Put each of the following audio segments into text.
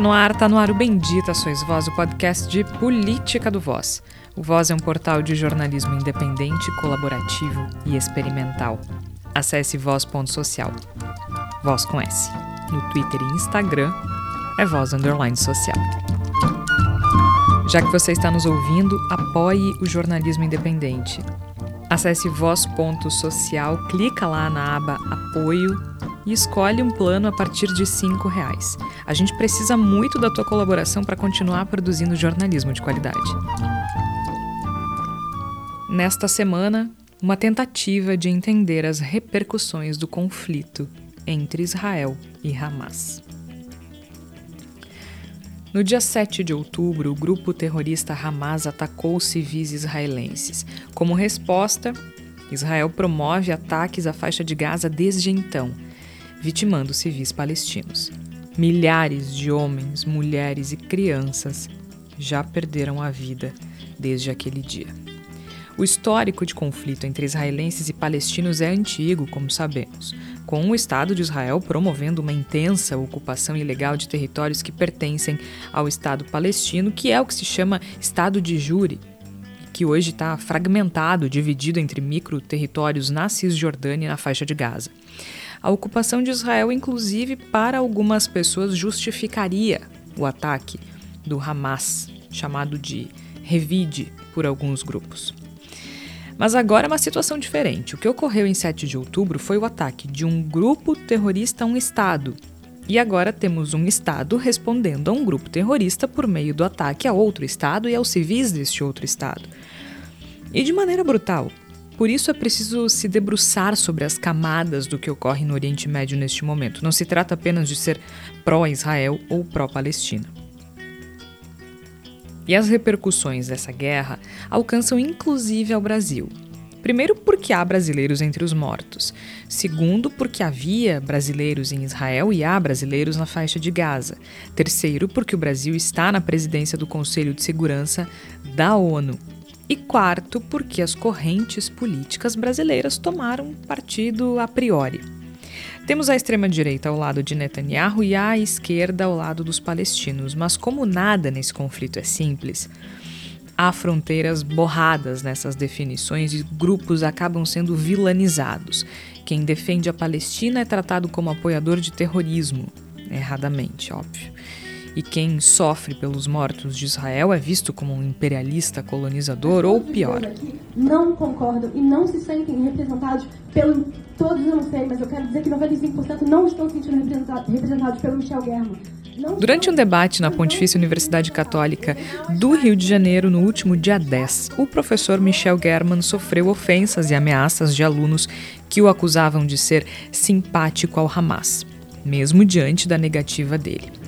No ar, tá no ar o Bendita Sois Voz, o podcast de política do Voz. O Voz é um portal de jornalismo independente, colaborativo e experimental. Acesse voz.social. Voz com S. No Twitter e Instagram é voz underline social. Já que você está nos ouvindo, apoie o jornalismo independente. Acesse voz.social, clica lá na aba Apoio e escolhe um plano a partir de R$ reais. A gente precisa muito da tua colaboração para continuar produzindo jornalismo de qualidade. Nesta semana, uma tentativa de entender as repercussões do conflito entre Israel e Hamas. No dia 7 de outubro, o grupo terrorista Hamas atacou civis israelenses. Como resposta, Israel promove ataques à faixa de Gaza desde então vitimando civis palestinos. Milhares de homens, mulheres e crianças já perderam a vida desde aquele dia. O histórico de conflito entre israelenses e palestinos é antigo, como sabemos, com o Estado de Israel promovendo uma intensa ocupação ilegal de territórios que pertencem ao Estado palestino, que é o que se chama Estado de Júri, que hoje está fragmentado, dividido entre micro-territórios na Cisjordânia e na faixa de Gaza. A ocupação de Israel, inclusive, para algumas pessoas, justificaria o ataque do Hamas, chamado de revide por alguns grupos. Mas agora é uma situação diferente. O que ocorreu em 7 de outubro foi o ataque de um grupo terrorista a um Estado. E agora temos um Estado respondendo a um grupo terrorista por meio do ataque a outro Estado e aos civis deste outro Estado. E de maneira brutal. Por isso é preciso se debruçar sobre as camadas do que ocorre no Oriente Médio neste momento. Não se trata apenas de ser pró-Israel ou pró-Palestina. E as repercussões dessa guerra alcançam inclusive ao Brasil. Primeiro, porque há brasileiros entre os mortos. Segundo, porque havia brasileiros em Israel e há brasileiros na faixa de Gaza. Terceiro, porque o Brasil está na presidência do Conselho de Segurança da ONU. E quarto, porque as correntes políticas brasileiras tomaram partido a priori. Temos a extrema-direita ao lado de Netanyahu e a esquerda ao lado dos palestinos, mas como nada nesse conflito é simples, há fronteiras borradas nessas definições e grupos acabam sendo vilanizados. Quem defende a Palestina é tratado como apoiador de terrorismo, erradamente, óbvio e quem sofre pelos mortos de Israel é visto como um imperialista colonizador ou pior. Não concordam e não se sentem representados pelo. Todos eu não sei, mas eu quero dizer que 95% não estão se sentindo representados pelo Michel German. Durante um debate na Pontifícia Universidade Católica do Rio de Janeiro no último dia 10, o professor Michel German sofreu ofensas e ameaças de alunos que o acusavam de ser simpático ao Hamas, mesmo diante da negativa dele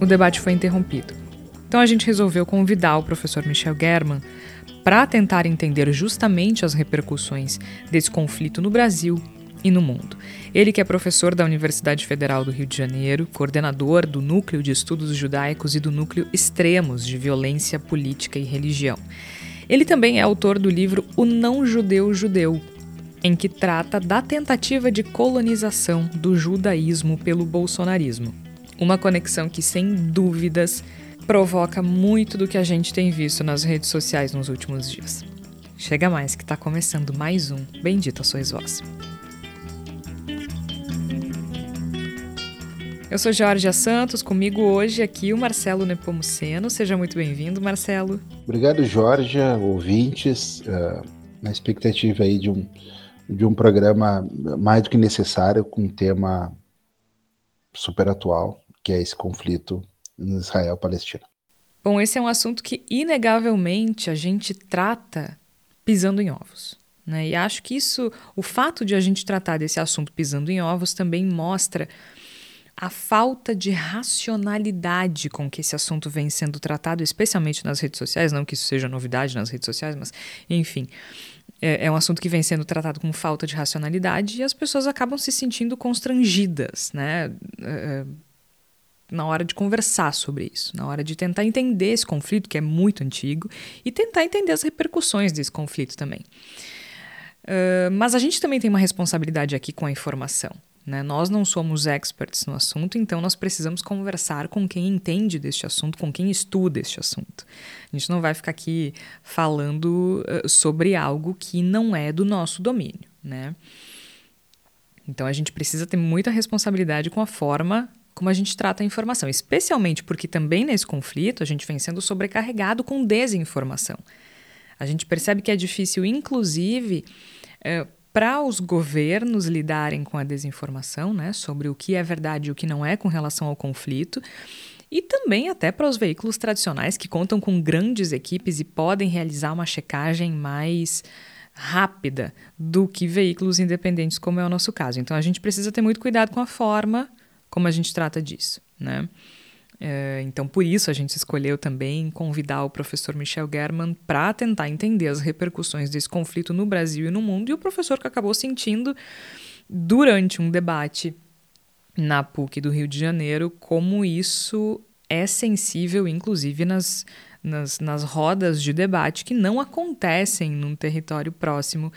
O debate foi interrompido. Então a gente resolveu convidar o professor Michel German para tentar entender justamente as repercussões desse conflito no Brasil e no mundo. Ele que é professor da Universidade Federal do Rio de Janeiro, coordenador do Núcleo de Estudos Judaicos e do Núcleo Extremos de Violência Política e Religião. Ele também é autor do livro O Não Judeu Judeu, em que trata da tentativa de colonização do judaísmo pelo bolsonarismo. Uma conexão que, sem dúvidas, provoca muito do que a gente tem visto nas redes sociais nos últimos dias. Chega mais que está começando mais um Bendita Sois Vós. Eu sou Jorge Santos, comigo hoje aqui o Marcelo Nepomuceno. Seja muito bem-vindo, Marcelo. Obrigado, Jorge, ouvintes, uh, na expectativa aí de um, de um programa mais do que necessário com um tema super atual, que é esse conflito Israel-Palestina. Bom, esse é um assunto que inegavelmente a gente trata pisando em ovos. Né? E acho que isso, o fato de a gente tratar desse assunto pisando em ovos também mostra a falta de racionalidade com que esse assunto vem sendo tratado, especialmente nas redes sociais, não que isso seja novidade nas redes sociais, mas enfim. É, é, um assunto que vem sendo tratado com falta de racionalidade e as pessoas acabam se sentindo constrangidas, né? É, na hora de conversar sobre isso, na hora de tentar entender esse conflito, que é muito antigo, e tentar entender as repercussões desse conflito também. Uh, mas a gente também tem uma responsabilidade aqui com a informação. Né? Nós não somos experts no assunto, então nós precisamos conversar com quem entende deste assunto, com quem estuda este assunto. A gente não vai ficar aqui falando uh, sobre algo que não é do nosso domínio. Né? Então a gente precisa ter muita responsabilidade com a forma como a gente trata a informação, especialmente porque também nesse conflito a gente vem sendo sobrecarregado com desinformação. A gente percebe que é difícil, inclusive, é, para os governos lidarem com a desinformação, né, sobre o que é verdade e o que não é com relação ao conflito, e também até para os veículos tradicionais que contam com grandes equipes e podem realizar uma checagem mais rápida do que veículos independentes, como é o nosso caso. Então a gente precisa ter muito cuidado com a forma como a gente trata disso, né? É, então, por isso, a gente escolheu também convidar o professor Michel German para tentar entender as repercussões desse conflito no Brasil e no mundo, e o professor que acabou sentindo durante um debate na PUC do Rio de Janeiro como isso é sensível, inclusive nas, nas, nas rodas de debate que não acontecem num território próximo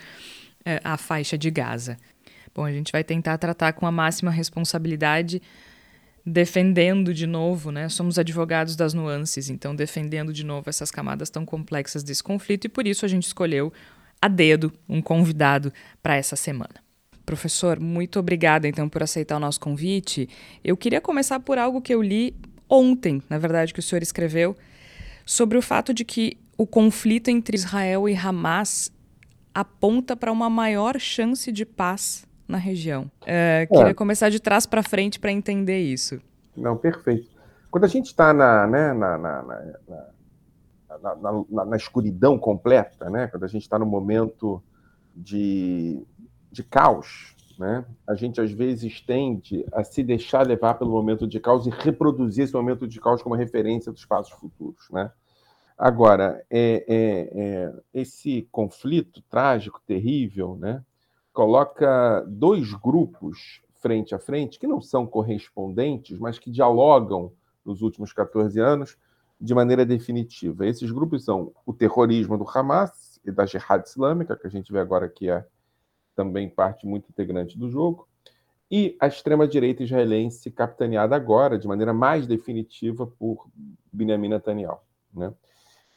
é, à faixa de Gaza. Bom, a gente vai tentar tratar com a máxima responsabilidade, defendendo de novo, né? Somos advogados das nuances, então defendendo de novo essas camadas tão complexas desse conflito e por isso a gente escolheu a dedo um convidado para essa semana. Professor, muito obrigada então por aceitar o nosso convite. Eu queria começar por algo que eu li ontem, na verdade, que o senhor escreveu, sobre o fato de que o conflito entre Israel e Hamas aponta para uma maior chance de paz na região. É, queria é. começar de trás para frente para entender isso. Não, perfeito. Quando a gente está na, né, na, na, na, na, escuridão completa, né, quando a gente está no momento de, de caos, né, a gente às vezes tende a se deixar levar pelo momento de caos e reproduzir esse momento de caos como referência dos passos futuros. Né? Agora, é, é, é, esse conflito trágico, terrível, né, coloca dois grupos frente a frente, que não são correspondentes, mas que dialogam nos últimos 14 anos de maneira definitiva. Esses grupos são o terrorismo do Hamas e da Jihad Islâmica, que a gente vê agora que é também parte muito integrante do jogo, e a extrema-direita israelense, capitaneada agora, de maneira mais definitiva, por Benjamin Netanyahu. Né?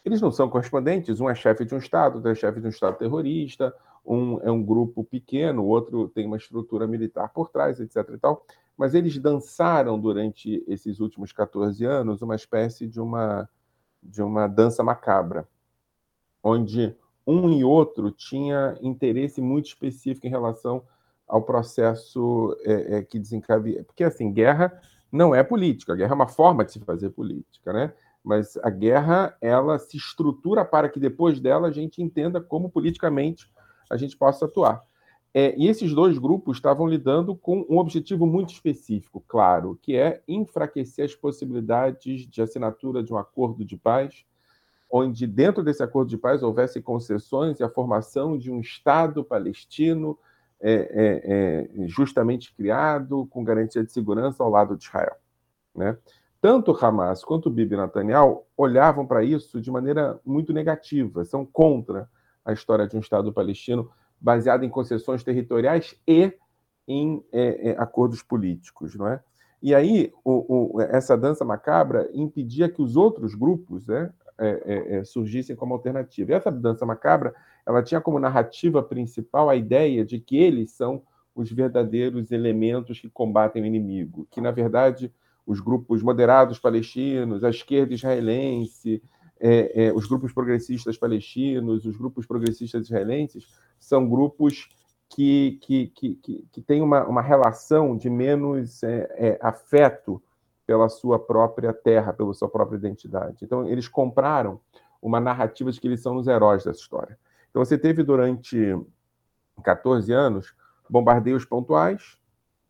Eles não são correspondentes, um é chefe de um Estado, outro é chefe de um Estado terrorista, um é um grupo pequeno, o outro tem uma estrutura militar por trás, etc. E tal. Mas eles dançaram durante esses últimos 14 anos uma espécie de uma, de uma dança macabra, onde um e outro tinha interesse muito específico em relação ao processo é, é, que desencadeia. Porque, assim, guerra não é política, a guerra é uma forma de se fazer política, né? Mas a guerra, ela se estrutura para que depois dela a gente entenda como politicamente a gente possa atuar. É, e esses dois grupos estavam lidando com um objetivo muito específico, claro, que é enfraquecer as possibilidades de assinatura de um acordo de paz, onde dentro desse acordo de paz houvesse concessões e a formação de um Estado palestino é, é, é justamente criado, com garantia de segurança ao lado de Israel. Né? Tanto Hamas quanto Bibi Netanyahu olhavam para isso de maneira muito negativa, são contra a história de um Estado palestino baseado em concessões territoriais e em é, é, acordos políticos, não é? E aí o, o, essa dança macabra impedia que os outros grupos né, é, é, é, surgissem como alternativa. E essa dança macabra ela tinha como narrativa principal a ideia de que eles são os verdadeiros elementos que combatem o inimigo, que na verdade os grupos moderados palestinos, a esquerda israelense, é, é, os grupos progressistas palestinos, os grupos progressistas israelenses, são grupos que, que, que, que, que têm uma, uma relação de menos é, é, afeto pela sua própria terra, pela sua própria identidade. Então, eles compraram uma narrativa de que eles são os heróis dessa história. Então, você teve durante 14 anos bombardeios pontuais,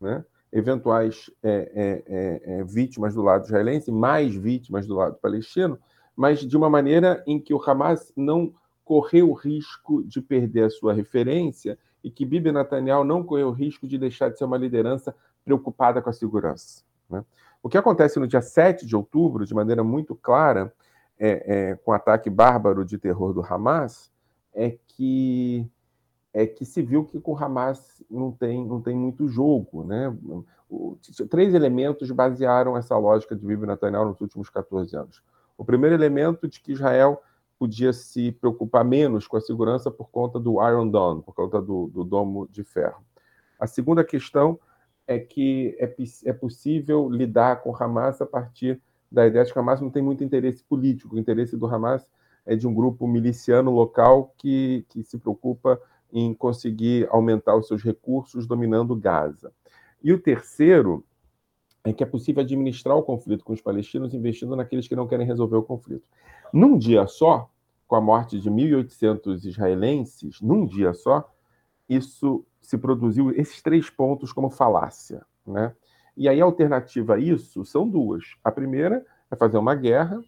né? eventuais é, é, é, vítimas do lado israelense, mais vítimas do lado palestino, mas de uma maneira em que o Hamas não correu o risco de perder a sua referência e que Bibi Netanyahu não correu o risco de deixar de ser uma liderança preocupada com a segurança. Né? O que acontece no dia 7 de outubro, de maneira muito clara, é, é, com o ataque bárbaro de terror do Hamas, é que é que se viu que com o Hamas não tem, não tem muito jogo. Né? O, três elementos basearam essa lógica de Bibi Netanyahu nos últimos 14 anos. O primeiro elemento de que Israel podia se preocupar menos com a segurança por conta do Iron Dome, por conta do, do domo de ferro. A segunda questão é que é, é possível lidar com Hamas a partir da ideia de que Hamas não tem muito interesse político. O interesse do Hamas é de um grupo miliciano local que, que se preocupa em conseguir aumentar os seus recursos dominando Gaza. E o terceiro é que é possível administrar o conflito com os palestinos investindo naqueles que não querem resolver o conflito. Num dia só, com a morte de 1.800 israelenses, num dia só, isso se produziu esses três pontos como falácia. Né? E aí a alternativa a isso são duas. A primeira é fazer uma guerra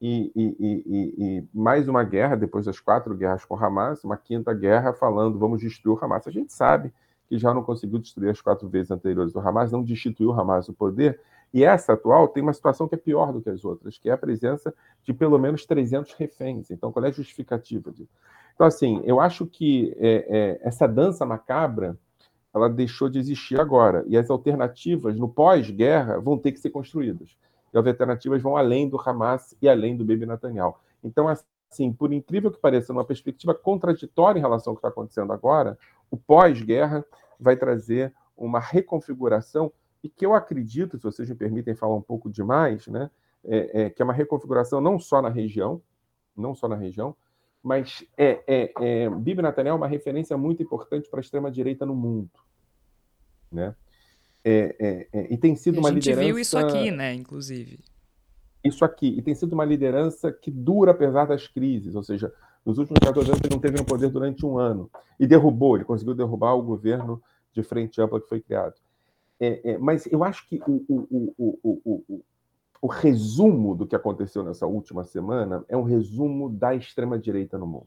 e, e, e, e, mais uma guerra, depois das quatro guerras com Hamas, uma quinta guerra falando vamos destruir o Hamas. A gente sabe que já não conseguiu destruir as quatro vezes anteriores do Hamas, não destituiu o Hamas do poder, e essa atual tem uma situação que é pior do que as outras, que é a presença de pelo menos 300 reféns. Então, qual é a justificativa disso? Então, assim, eu acho que é, é, essa dança macabra ela deixou de existir agora, e as alternativas no pós-guerra vão ter que ser construídas e as alternativas vão além do Hamas e além do Bibi Netanyahu. Então, assim, por incrível que pareça, numa perspectiva contraditória em relação ao que está acontecendo agora, o pós-guerra vai trazer uma reconfiguração e que eu acredito, se vocês me permitem falar um pouco demais, né, é, é, que é uma reconfiguração não só na região, não só na região, mas é, é, é Bibi Netanyahu é uma referência muito importante para a extrema direita no mundo, né? É, é, é, e tem sido uma liderança. A gente viu isso aqui, né, inclusive. Isso aqui. E tem sido uma liderança que dura apesar das crises. Ou seja, nos últimos 14 anos ele não teve no poder durante um ano. E derrubou, ele conseguiu derrubar o governo de frente ampla que foi criado. É, é, mas eu acho que o, o, o, o, resumo do que aconteceu nessa última semana é um resumo da extrema-direita no mundo.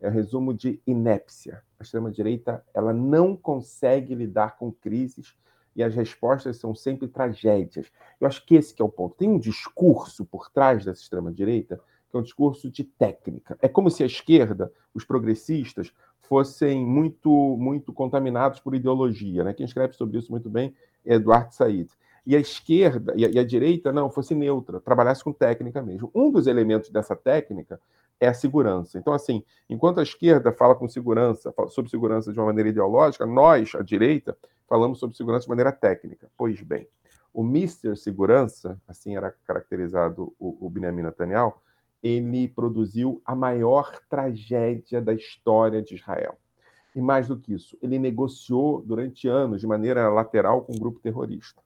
É um resumo de inépcia. A extrema-direita ela não consegue lidar com crises e as respostas são sempre tragédias. Eu acho que esse que é o ponto. Tem um discurso por trás dessa extrema-direita é um discurso de técnica. É como se a esquerda, os progressistas, fossem muito muito contaminados por ideologia. Né? Quem escreve sobre isso muito bem é Eduardo Said. E a esquerda e a, e a direita, não, fosse neutra, trabalhasse com técnica mesmo. Um dos elementos dessa técnica é a segurança. Então, assim, enquanto a esquerda fala com segurança, fala sobre segurança de uma maneira ideológica, nós, a direita, falamos sobre segurança de maneira técnica. Pois bem, o Mister Segurança, assim era caracterizado o, o Benjamin Netanyahu, ele produziu a maior tragédia da história de Israel. E mais do que isso, ele negociou durante anos de maneira lateral com um grupo terrorista.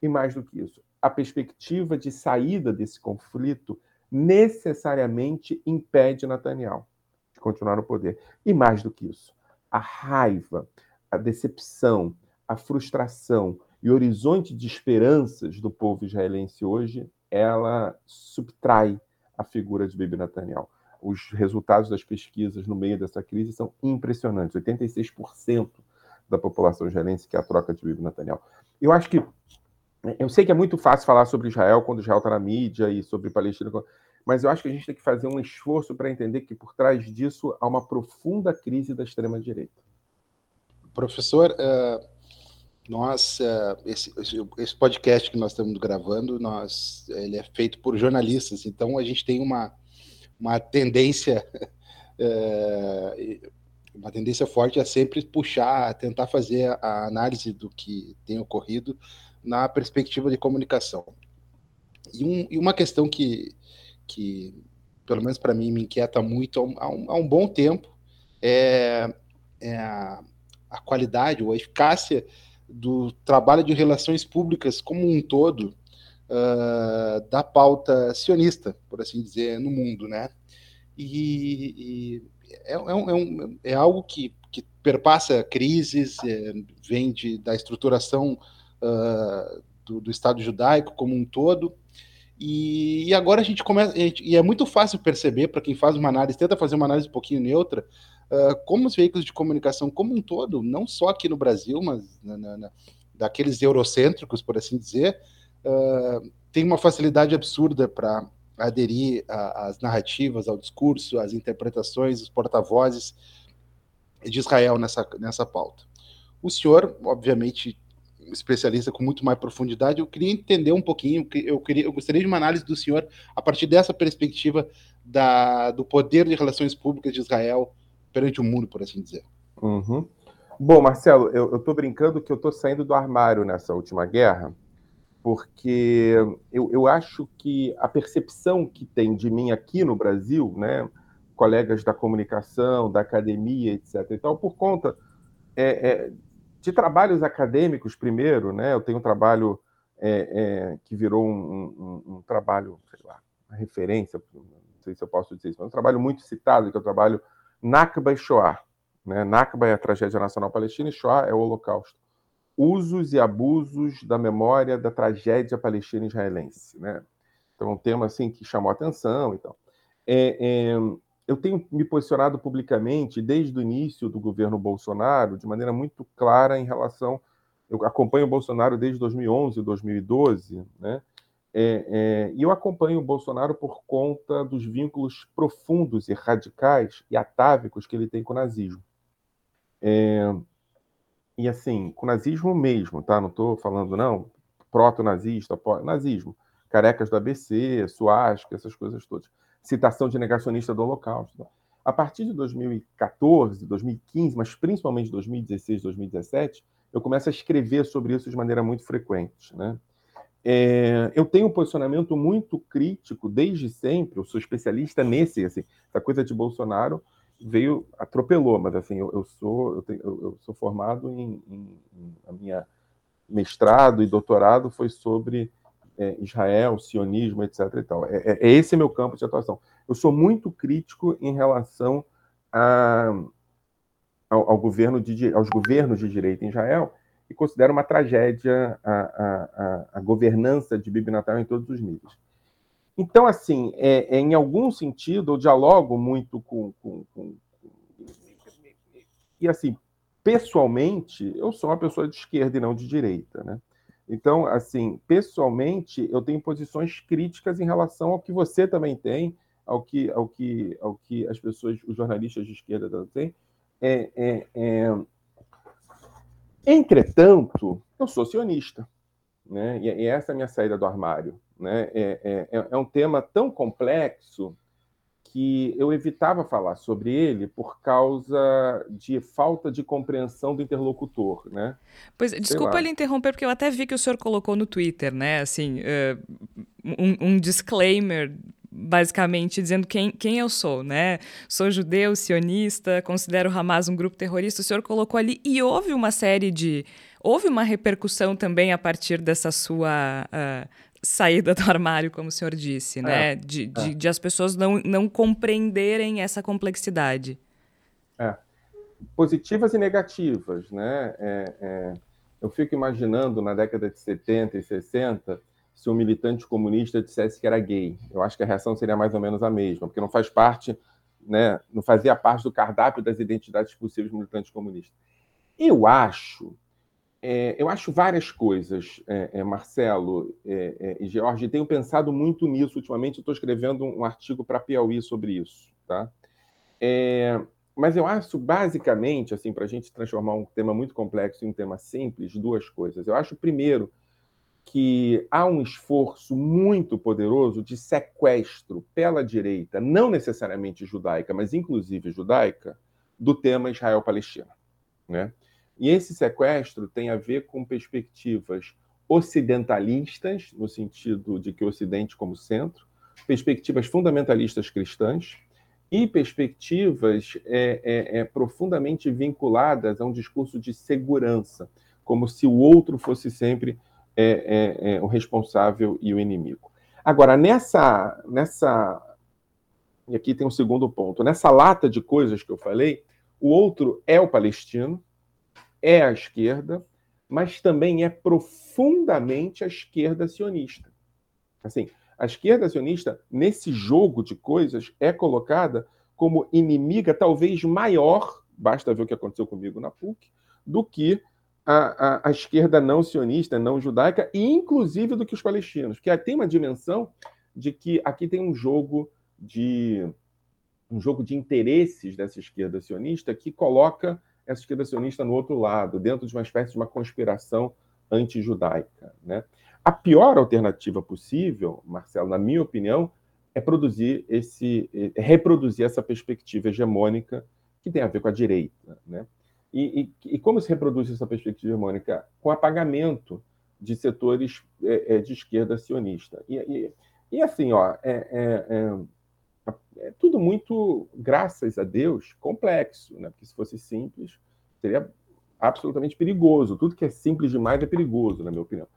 E mais do que isso, a perspectiva de saída desse conflito necessariamente impede Netanyahu de continuar no poder. E mais do que isso, a raiva, a decepção, a frustração e o horizonte de esperanças do povo israelense hoje, ela subtrai a figura de Bibi Netanyahu. Os resultados das pesquisas no meio dessa crise são impressionantes. 86% da população israelense quer a troca de Bibi Netanyahu. Eu acho que eu sei que é muito fácil falar sobre Israel quando Israel está na mídia e sobre Palestina, mas eu acho que a gente tem que fazer um esforço para entender que por trás disso há uma profunda crise da extrema-direita. Professor, uh, nós, uh, esse, esse, podcast que nós estamos gravando, nós, ele é feito por jornalistas, então a gente tem uma, uma tendência. Uh, uma tendência forte a sempre puxar, a tentar fazer a análise do que tem ocorrido na perspectiva de comunicação. E, um, e uma questão que, que, pelo menos para mim, me inquieta muito há um, há um bom tempo é, é a, a, qualidade ou a eficácia do trabalho de relações públicas como um todo uh, da pauta sionista, por assim dizer, no mundo, né? E, e é, é, um, é, é, algo que, que perpassa crises, é, vem de, da estruturação uh, do, do, Estado judaico como um todo. E, e agora a gente começa, e é muito fácil perceber para quem faz uma análise, tenta fazer uma análise um pouquinho neutra, uh, como os veículos de comunicação como um todo, não só aqui no Brasil, mas na, na, na, daqueles eurocêntricos, por assim dizer, uh, tem uma facilidade absurda para aderir às narrativas, ao discurso, às interpretações, os porta-vozes de Israel nessa, nessa pauta. O senhor, obviamente, especialista com muito mais profundidade, eu queria entender um pouquinho, eu, queria, eu gostaria de uma análise do senhor a partir dessa perspectiva da, do poder de relações públicas de Israel perante o mundo, por assim dizer. Uhum. Bom, Marcelo, eu estou brincando que eu estou saindo do armário nessa última guerra, porque eu, eu acho que a percepção que tem de mim aqui no Brasil, né, colegas da comunicação, da academia, etc. Então, por conta é, é, de trabalhos acadêmicos, primeiro, né, eu tenho um trabalho é, é que virou um, um, um, trabalho, sei lá, uma referência, não sei se eu posso dizer isso, mas um trabalho muito citado, que é o trabalho Nakba e Shoah. Né? Nakba é a tragédia nacional palestina e Shoah é o Holocausto usos e abusos da memória da tragédia palestina israelense, né? Então, um tema assim que chamou atenção e tal. É, é, eu tenho me posicionado publicamente desde o início do governo Bolsonaro de maneira muito clara em relação. Eu acompanho o Bolsonaro desde 2011, 2012, né? É, é, e eu acompanho o Bolsonaro por conta dos vínculos profundos e radicais e atávicos que ele tem com o nazismo. É, e assim, com nazismo mesmo, tá? Não estou falando, não, proto-nazista, nazismo, carecas do ABC, suástica, essas coisas todas. Citação de negacionista do Holocausto. Tá? A partir de 2014, 2015, mas principalmente 2016, 2017, eu começo a escrever sobre isso de maneira muito frequente, né? É, eu tenho um posicionamento muito crítico desde sempre, eu sou especialista nesse, assim, essa coisa de Bolsonaro veio, atropelou, mas assim, eu, eu sou, eu, tenho, eu, sou formado em, em, em, a minha mestrado e doutorado foi sobre é, Israel, sionismo, etc. E tal. É, é, é, esse meu campo de atuação. Eu sou muito crítico em relação a, ao, ao, governo de, aos governos de direita em Israel e considero uma tragédia a, a, a governança de Bibi Natal em todos os níveis. Então, assim, é, é, em algum sentido, eu dialogo muito com, com, com, E, assim, pessoalmente, eu sou uma pessoa de esquerda e não de direita, né? Então, assim, pessoalmente, eu tenho posições críticas em relação ao que você também tem, ao que, ao que, ao que as pessoas, os jornalistas de esquerda têm. É, é, é... Entretanto, eu sou sionista, né? E, essa é a minha saída do armário. Né? É, é, é, é um tema tão complexo que eu evitava falar sobre ele por causa de falta de compreensão do interlocutor, né? Pois, desculpa lhe interromper, porque eu até vi que o senhor colocou no Twitter, né? Assim, uh, um, um, disclaimer, basicamente, dizendo quem, quem eu sou, né? Sou judeu, sionista, considero Hamas um grupo terrorista. O senhor colocou ali e houve uma série de... Houve uma repercussão também a partir dessa sua uh, saída do armário, como o senhor disse, né? É, de, de, é. de, as pessoas não, não compreenderem essa complexidade. É. Positivas e negativas, né? É, é, eu fico imaginando na década de 70 e 60 se um militante comunista dissesse que era gay. Eu acho que a reação seria mais ou menos a mesma, porque não faz parte, né? Não fazia parte do cardápio das identidades possíveis militantes comunistas. Eu acho é, eu acho várias coisas, é, é, Marcelo é, é, e George, tenho pensado muito nisso ultimamente. Estou escrevendo um artigo para Piauí sobre isso, tá? É, mas eu acho basicamente, assim, para a gente transformar um tema muito complexo em um tema simples, duas coisas. Eu acho primeiro que há um esforço muito poderoso de sequestro pela direita, não necessariamente judaica, mas inclusive judaica, do tema Israel-Palestina, né? E esse sequestro tem a ver com perspectivas ocidentalistas, no sentido de que o Ocidente como centro, perspectivas fundamentalistas cristãs e perspectivas é, é, é, profundamente vinculadas a um discurso de segurança, como se o outro fosse sempre é, é, é, o responsável e o inimigo. Agora, nessa, nessa. E aqui tem um segundo ponto. Nessa lata de coisas que eu falei, o outro é o palestino, é a esquerda, mas também é profundamente a esquerda sionista. Assim, a esquerda sionista, nesse jogo de coisas, é colocada como inimiga talvez maior, basta ver o que aconteceu comigo na PUC, do que a, a, a, esquerda não sionista, não judaica, e inclusive do que os palestinos, que tem uma dimensão de que aqui tem um jogo de um jogo de interesses dessa esquerda sionista que coloca essa esquerda sionista no outro lado, dentro de uma espécie de uma conspiração anti-judaica. Né? A pior alternativa possível, Marcelo, na minha opinião, é produzir esse, é reproduzir essa perspectiva hegemônica que tem a ver com a direita. Né? E, e, e como se reproduz essa perspectiva hegemônica? Com apagamento de setores é, é, de esquerda sionista. E, e, assim, ó, é, é, é, é, tudo muito, graças a Deus, complexo, né? porque se fosse simples, seria absolutamente perigoso. Tudo que é simples demais é perigoso, na minha opinião.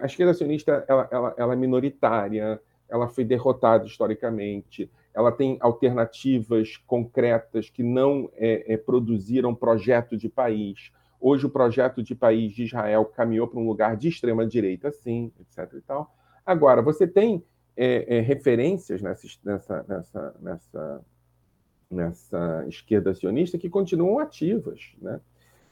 A esquerda sionista ela, ela, ela, é minoritária, ela foi derrotada historicamente, ela tem alternativas concretas que não é, é, produziram projeto de país. Hoje o projeto de país de Israel caminhou para um lugar de extrema direita, sim, etc. E tal. Agora você tem é, é, referências nessa, nessa, nessa, nessa, nessa esquerda sionista que continuam ativas, né?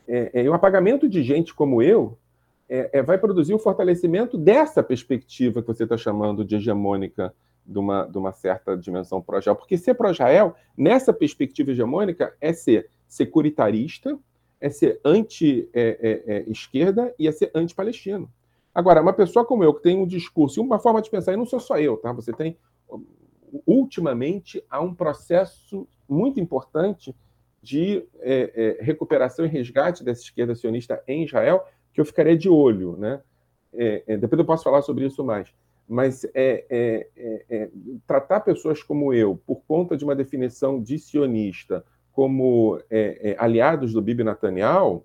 É, é, o apagamento de gente como eu é, é, vai produzir o fortalecimento dessa perspectiva que você está chamando de hegemônica de uma, de uma certa dimensão pró-Israel. Porque ser pró-Israel, nessa perspectiva hegemônica, é ser securitarista, é ser anti-esquerda é, é, e é ser anti-palestino. Agora, uma pessoa como eu, que tem um discurso e uma forma de pensar, e não sou só eu, tá? Você tem. Ultimamente, há um processo muito importante de é, é, recuperação e resgate dessa esquerda sionista em Israel, que eu ficaria de olho. Né? É, é depois eu posso falar sobre isso mais. Mas é, é, tratar pessoas como eu, por conta de uma definição de sionista, como aliados do Bibi Netanyahu,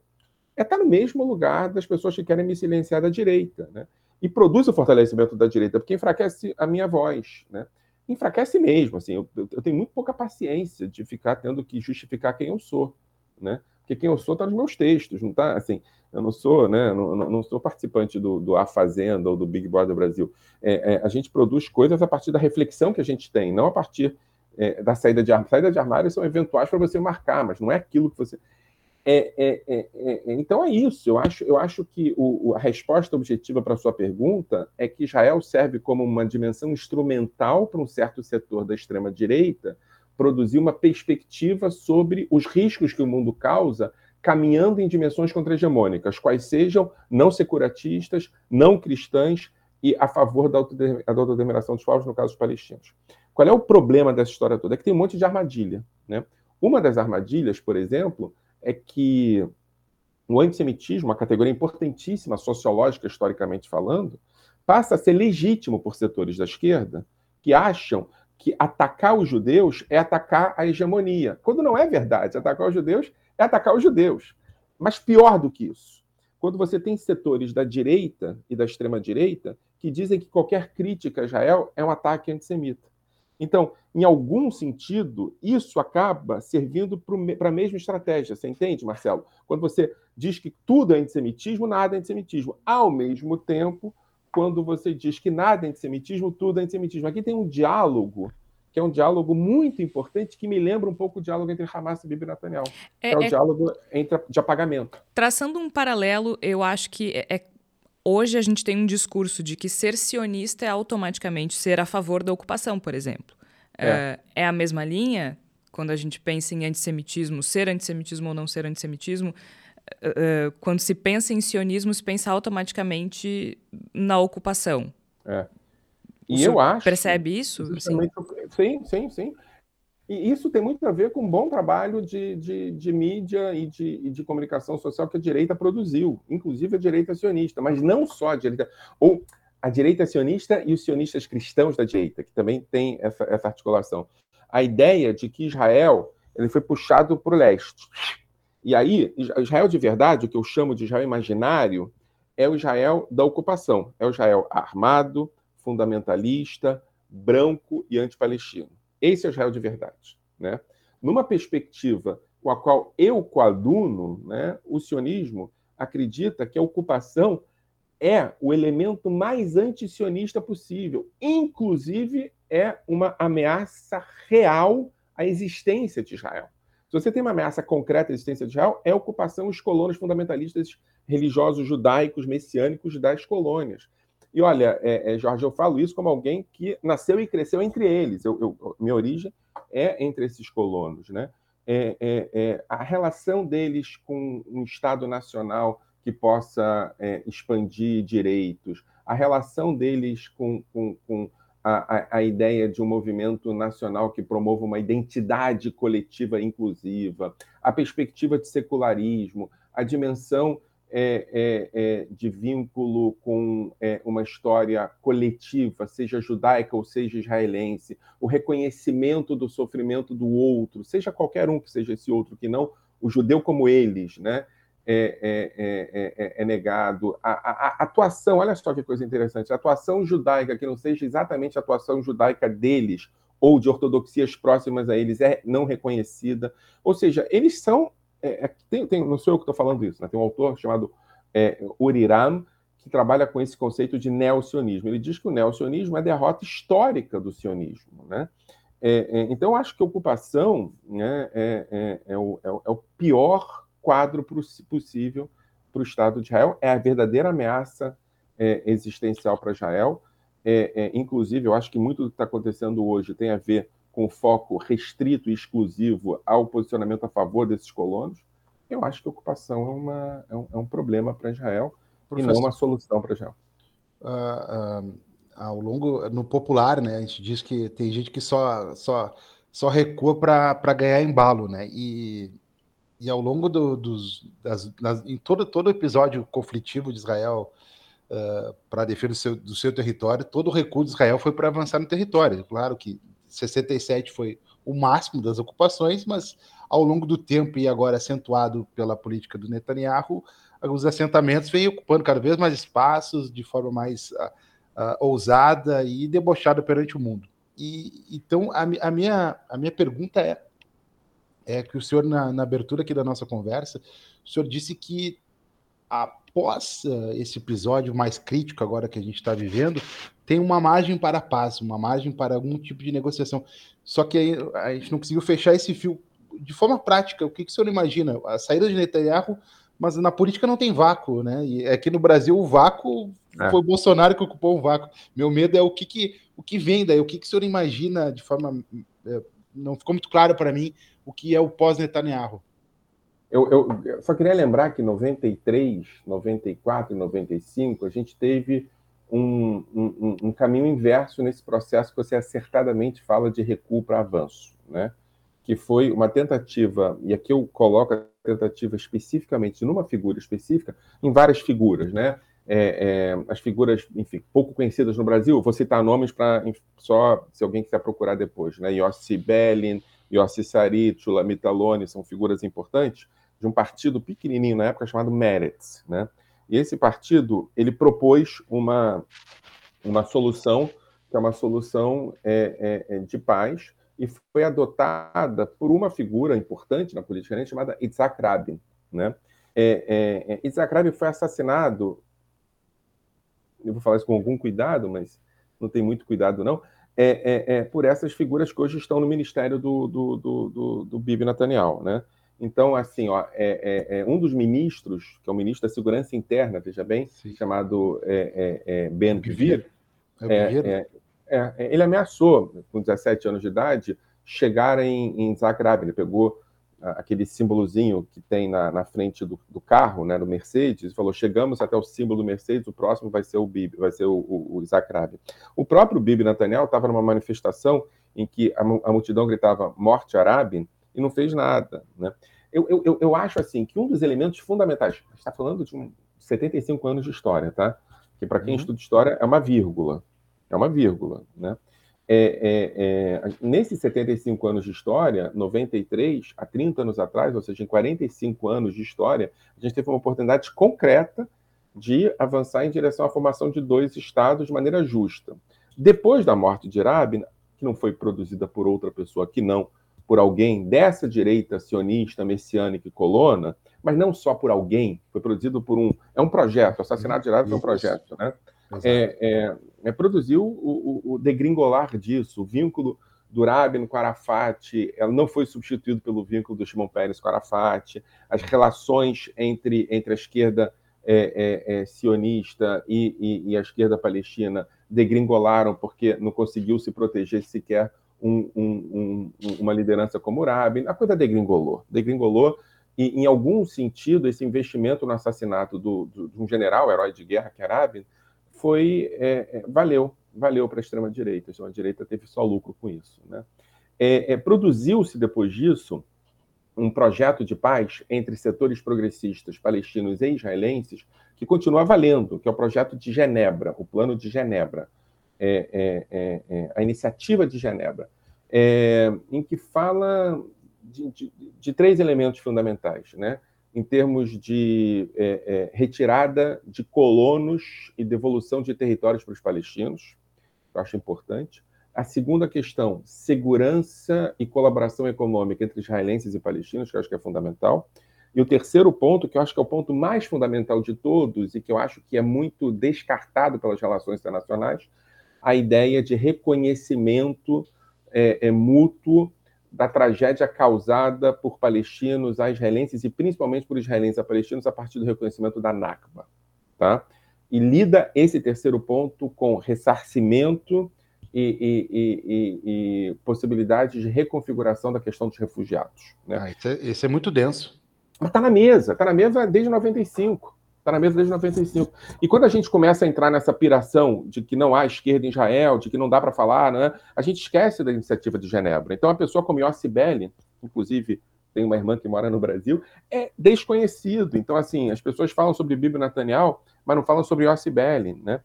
é estar no mesmo lugar das pessoas que querem me silenciar da direita. Né? E produz o fortalecimento da direita, porque enfraquece a minha voz. Né? enfraquece mesmo. Assim, eu, eu, tenho muito pouca paciência de ficar tendo que justificar quem eu sou, né? Porque quem eu sou está nos meus textos, não está assim. Eu não sou, né? Não, não sou participante do, do A Fazenda ou do Big Brother Brasil. É, é, a gente produz coisas a partir da reflexão que a gente tem, não a partir é, da saída de armário. Saída de armário são eventuais para você marcar, mas não é aquilo que você. É, é, é, então é isso. Eu acho, eu acho que o, a resposta objetiva para a sua pergunta é que Israel serve como uma dimensão instrumental para um certo setor da extrema-direita produzir uma perspectiva sobre os riscos que o mundo causa caminhando em dimensões contra-hegemônicas, quais sejam não securatistas, não cristãs e a favor da autodeterminação dos povos, no caso dos palestinos. Qual é o problema dessa história toda? É que tem um monte de armadilha. Né? Uma das armadilhas, por exemplo, é que o antissemitismo, uma categoria importantíssima sociológica, historicamente falando, passa a ser legítimo por setores da esquerda que acham que atacar os judeus é atacar a hegemonia. Quando não é verdade, atacar os judeus é atacar os judeus. Mas pior do que isso, quando você tem setores da direita e da extrema-direita que dizem que qualquer crítica a Israel é um ataque antissemita. Então, em algum sentido, isso acaba servindo para a mesma estratégia. Você entende, Marcelo? Quando você diz que tudo é antissemitismo, nada é antissemitismo. Ao mesmo tempo, quando você diz que nada é antissemitismo, tudo é antissemitismo. Aqui tem um diálogo que é um diálogo muito importante que me lembra um pouco o diálogo entre Hamas e Bibi Netanyahu. É, é o é... diálogo entre, de apagamento. Traçando um paralelo, eu acho que é, é Hoje a gente tem um discurso de que ser sionista é automaticamente ser a favor da ocupação, por exemplo. É, é a mesma linha quando a gente pensa em antissemitismo, ser antissemitismo ou não ser antissemitismo. Uh, quando se pensa em sionismo, se pensa automaticamente na ocupação. É. E eu acho. Percebe isso? Sim, sim, sim. E isso tem muito a ver com um bom trabalho de, de, de mídia e de, e de, comunicação social que a direita produziu, inclusive a direita sionista, mas não só a direita, ou a direita sionista e os sionistas cristãos da direita, que também tem essa, essa articulação. A ideia de que Israel ele foi puxado para o leste. E aí, Israel de verdade, o que eu chamo de Israel imaginário, é o Israel da ocupação. É o Israel armado, fundamentalista, branco e anti-palestino. Esse é Israel de verdade. Né? Numa perspectiva com a qual eu coaduno, né, o sionismo acredita que a ocupação é o elemento mais antisionista possível. Inclusive, é uma ameaça real à existência de Israel. Se você tem uma ameaça concreta à existência de Israel, é a ocupação dos colonos fundamentalistas religiosos judaicos messiânicos das colônias. E olha, é, é, Jorge, eu falo isso como alguém que nasceu e cresceu entre eles. Eu, eu, minha origem é entre esses colonos. Né? É, é, é a relação deles com um Estado nacional que possa é, expandir direitos, a relação deles com, com, com a, a, ideia de um movimento nacional que promova uma identidade coletiva inclusiva, a perspectiva de secularismo, a dimensão é, é, é, de vínculo com é, uma história coletiva, seja judaica ou seja israelense, o reconhecimento do sofrimento do outro, seja qualquer um que seja esse outro, que não o judeu como eles, né? É, é, é, é, negado. A, a, a, atuação, olha só que coisa interessante, a atuação judaica, que não seja exatamente a atuação judaica deles, ou de ortodoxias próximas a eles, é não reconhecida. Ou seja, eles são. Tem, tem, não sou eu que estou falando isso, né? tem um autor chamado Uriram, que trabalha com esse conceito de neocionismo. Ele diz que o neocionismo é a derrota histórica do sionismo. Né? então, acho que a ocupação né, é, o, é o pior quadro possível para o Estado de Israel. É a verdadeira ameaça é, existencial para Israel. É, é, inclusive, eu acho que muito do que está acontecendo hoje tem a ver com foco restrito e exclusivo ao posicionamento a favor desses colonos. Eu acho que a ocupação é, uma, é, um, é um, problema para Israel Professor, e não uma solução para Israel. Uh, uh, ao longo, no popular, né, a gente diz que tem gente que só, só, só recua para ganhar embalo, né? E e ao longo do, dos das, das, em todo todo episódio conflitivo de Israel uh, para a defesa do seu, do seu território, todo o recuo de Israel foi para avançar no território. Claro que 67 foi o máximo das ocupações, mas ao longo do tempo e agora acentuado pela política do Netanyahu, os assentamentos vêm ocupando cada vez mais espaços de forma mais uh, uh, ousada e debochada perante o mundo. E então a, a, minha a minha pergunta é é que o senhor, na, na abertura aqui da nossa conversa, o senhor disse que após uh, esse episódio mais crítico agora que a gente está vivendo, tem uma margem para a paz, uma margem para algum tipo de negociação. Só que aí, a gente não conseguiu fechar esse fio de forma prática. O que, que o senhor imagina? A saída de Netanyahu, mas na política não tem vácuo, né? E aqui no Brasil o vácuo é. foi o Bolsonaro que ocupou o vácuo. Meu medo é o que, que o que vem daí, o que, que o senhor imagina de forma é, não ficou muito claro para mim o que é o pós-Netanyahu. Eu, eu, só queria lembrar que em 93, 94 e 95 a gente teve um, um, um, caminho inverso nesse processo que você acertadamente fala de recuo para avanço, né? que foi uma tentativa, e aqui eu coloco a tentativa especificamente numa figura específica, em várias figuras, né? É, é, as figuras, enfim, pouco conhecidas no Brasil, vou citar nomes para só se alguém quiser procurar depois, né? Yossi Bellin, Yossi Sarit, Shulamit Aloni, são figuras importantes de um partido pequenininho na época chamado Meretz, né? E esse partido, ele propôs uma, uma solução, que é uma solução é, é, é de paz, e foi adotada por uma figura importante na política chamada Itzhak Rabin, né? É, é, é, Rabin foi assassinado, eu vou falar isso com algum cuidado, mas não tem muito cuidado não, é, por essas figuras que hoje estão no ministério do, do, do, do, do Bibi Netanyahu, né? Então, assim, ó, é, é, é, um dos ministros, que é o ministro da Segurança Interna, veja bem, Sim. chamado é, é, Ben Gvir, ele ameaçou, com 17 anos de idade, chegar em, em Zagreb. Ele pegou aquele símbolozinho que tem na, na frente do, do, carro, né, do Mercedes, falou: chegamos até o símbolo do Mercedes, o próximo vai ser o Bibi, vai ser o, o, o Isaac Rabi. O próprio Bibi Netanyahu estava numa manifestação em que a, a multidão gritava morte árabe e não fez nada, né? Eu, eu, eu acho assim que um dos elementos fundamentais, a gente está falando de um 75 anos de história, tá? Que para quem uhum. estuda história é uma vírgula, é uma vírgula, né? é, é, é, nesses 75 anos de história, 93, há 30 anos atrás, ou seja, em 45 anos de história, a gente teve uma oportunidade concreta de avançar em direção à formação de dois estados de maneira justa. Depois da morte de Rabin, que não foi produzida por outra pessoa, que não por alguém dessa direita sionista, messiânica e colona, mas não só por alguém, foi produzido por um. É um projeto, o assassinato de Rabin é um projeto, né? é, é, é, produziu o, o, o, degringolar disso, o vínculo do Rabin com Arafat, ela não foi substituída pelo vínculo do Shimon Peres com Arafat, as relações entre, entre a esquerda é, é, é, sionista e, e, e, a esquerda palestina degringolaram porque não conseguiu se proteger sequer um, um, um, uma liderança como o Rabin. A coisa degringolou. Degringolou e, em algum sentido, esse investimento no assassinato do, do, de um general, herói de guerra, que é Rabin, foi, é, é, valeu, valeu para a extrema-direita. A extrema-direita teve só lucro com isso. Né? É, é, Produziu-se, depois disso, um projeto de paz entre setores progressistas palestinos e israelenses que continua valendo, que é o projeto de Genebra, o Plano de Genebra, é, é, é, a iniciativa de Genebra, em que fala de, de, de, três elementos fundamentais, né? em termos de retirada de colonos e devolução de territórios para os palestinos, que eu acho importante. A segunda questão, segurança e colaboração econômica entre israelenses e palestinos, que eu acho que é fundamental. E o terceiro ponto, que eu acho que é o ponto mais fundamental de todos e que eu acho que é muito descartado pelas relações internacionais, a ideia de reconhecimento é, é, mútuo da tragédia causada por palestinos a israelenses e principalmente por israelenses a palestinos a partir do reconhecimento da Nakba, tá? E lida esse terceiro ponto com ressarcimento e, e, e, e possibilidades de reconfiguração da questão dos refugiados. Né? Ah, isso, é, isso é muito denso. Mas está na mesa, está na mesa desde 95. Está na mesa desde 95. E quando a gente começa a entrar nessa piração de que não há esquerda em Israel, de que não dá para falar, né, a gente esquece da iniciativa de Genebra. Então, a pessoa como Yossi Belli, inclusive tem uma irmã que mora no Brasil, é desconhecido. Então, assim, as pessoas falam sobre Bibi Netanyahu, mas não falam sobre Yossi Belli, né?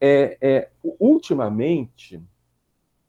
É, é, ultimamente,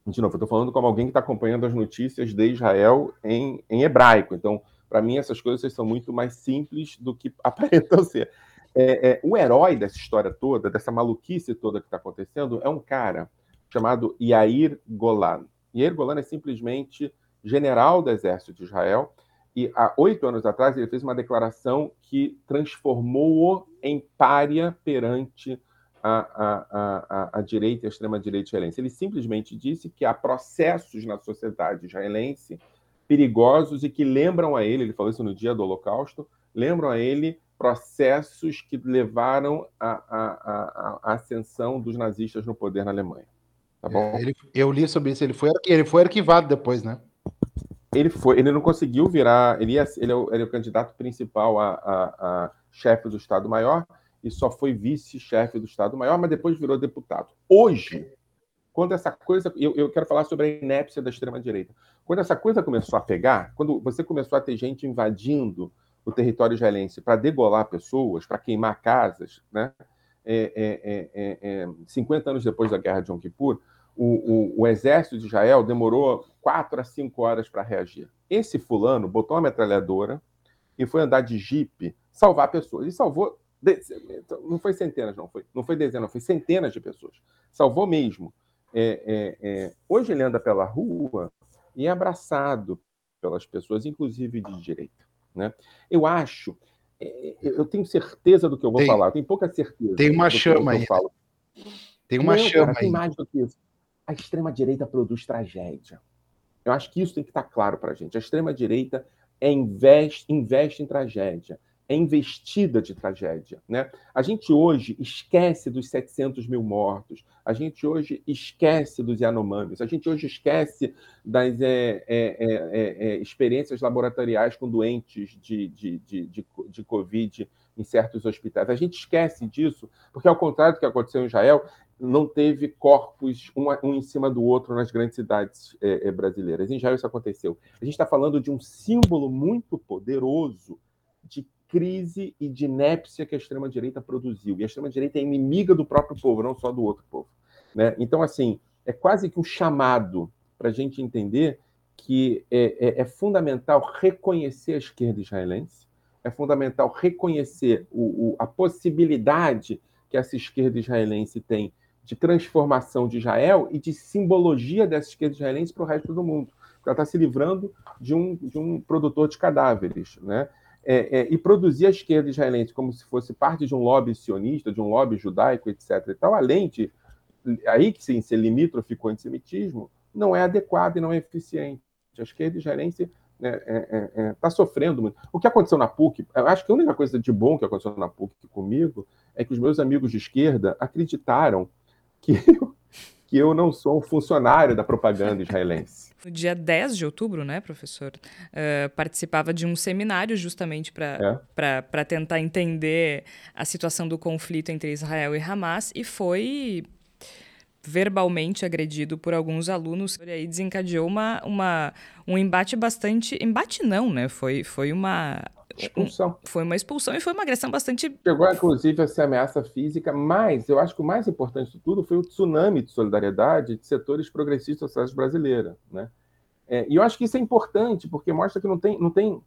de novo, eu estou falando como alguém que está acompanhando as notícias de Israel em, em hebraico. Então, para mim, essas coisas são muito mais simples do que aparentam ser. É, é, o herói dessa história toda, dessa maluquice toda que está acontecendo, é um cara chamado Yair Golan. Yair Golan é simplesmente general do exército de Israel e há oito anos atrás ele fez uma declaração que transformou-o em párea perante a, a, a, a direita e a extrema-direita israelense. Ele simplesmente disse que há processos na sociedade israelense perigosos e que lembram a ele, ele falou isso no dia do Holocausto, lembram a ele processos que levaram à ascensão dos nazistas no poder na Alemanha. Tá bom? É, ele, eu li sobre isso, ele foi, ele foi arquivado depois, né? Ele foi, ele não conseguiu virar, ele, ia, ele, é, o, ele é o candidato principal a, a, a chefe do Estado-Maior, e só foi vice-chefe do Estado-Maior, mas depois virou deputado. Hoje, quando essa coisa. Eu, eu quero falar sobre a inépcia da extrema-direita. Quando essa coisa começou a pegar, quando você começou a ter gente invadindo o território israelense para degolar pessoas, para queimar casas, né? É, é, é, 50 anos depois da guerra de Yom Kippur, o, o, o exército de Israel demorou quatro a cinco horas para reagir. Esse fulano botou uma metralhadora e foi andar de jipe salvar pessoas. E salvou não foi centenas, não foi, não foi dezenas, foi centenas de pessoas. Salvou mesmo. É, é, é, hoje ele anda pela rua e é abraçado pelas pessoas, inclusive de direita. Né? Eu acho, é, eu tenho certeza do que eu vou tem, falar, eu tenho pouca certeza. Tem uma chama aí. Tem uma não, chama cara, aí. Tem mais do que isso. A extrema-direita produz tragédia. Eu acho que isso tem que estar claro para a gente. A extrema-direita é investe, investe em tragédia é investida de tragédia. Né? A gente hoje esquece dos 700 mil mortos, a gente hoje esquece dos Yanomamis, a gente hoje esquece das é, é, é, é, experiências laboratoriais com doentes de, de, de, de, de Covid em certos hospitais. A gente esquece disso, porque, ao contrário do que aconteceu em Israel, não teve corpos um, um em cima do outro nas grandes cidades é, é, brasileiras. Em Israel isso aconteceu. A gente está falando de um símbolo muito poderoso de crise e de inépcia que a extrema-direita produziu. E a extrema-direita é inimiga do próprio povo, não só do outro povo. Né? Então, assim, é quase que um chamado para a gente entender que é, é, é, fundamental reconhecer a esquerda israelense, é fundamental reconhecer o, o, a possibilidade que essa esquerda israelense tem de transformação de Israel e de simbologia dessa esquerda israelense para o resto do mundo. Ela está se livrando de um, de um produtor de cadáveres. Né? É, é, e produzir a esquerda israelense como se fosse parte de um lobby sionista, de um lobby judaico, etc. E tal, além de, aí que sim, ser limítrofe com o antissemitismo, não é adequada e não é eficiente. A esquerda israelense está né, é, é, é, tá sofrendo muito. O que aconteceu na PUC, eu acho que a única coisa de bom que aconteceu na PUC comigo é que os meus amigos de esquerda acreditaram que eu, que eu não sou um funcionário da propaganda israelense. No dia 10 de outubro, né, professor, uh, participava de um seminário justamente para é. tentar entender a situação do conflito entre Israel e Hamas e foi verbalmente agredido por alguns alunos. E aí desencadeou uma, uma, um embate bastante. Embate não, né? Foi, foi uma. Expulsão. Um, foi uma expulsão e foi uma agressão bastante. Chegou, inclusive, a ser ameaça física, mas eu acho que o mais importante de tudo foi o tsunami de solidariedade de setores progressistas da sociedade brasileira. Né? É, e eu acho que isso é importante, porque mostra que não tem. Não tem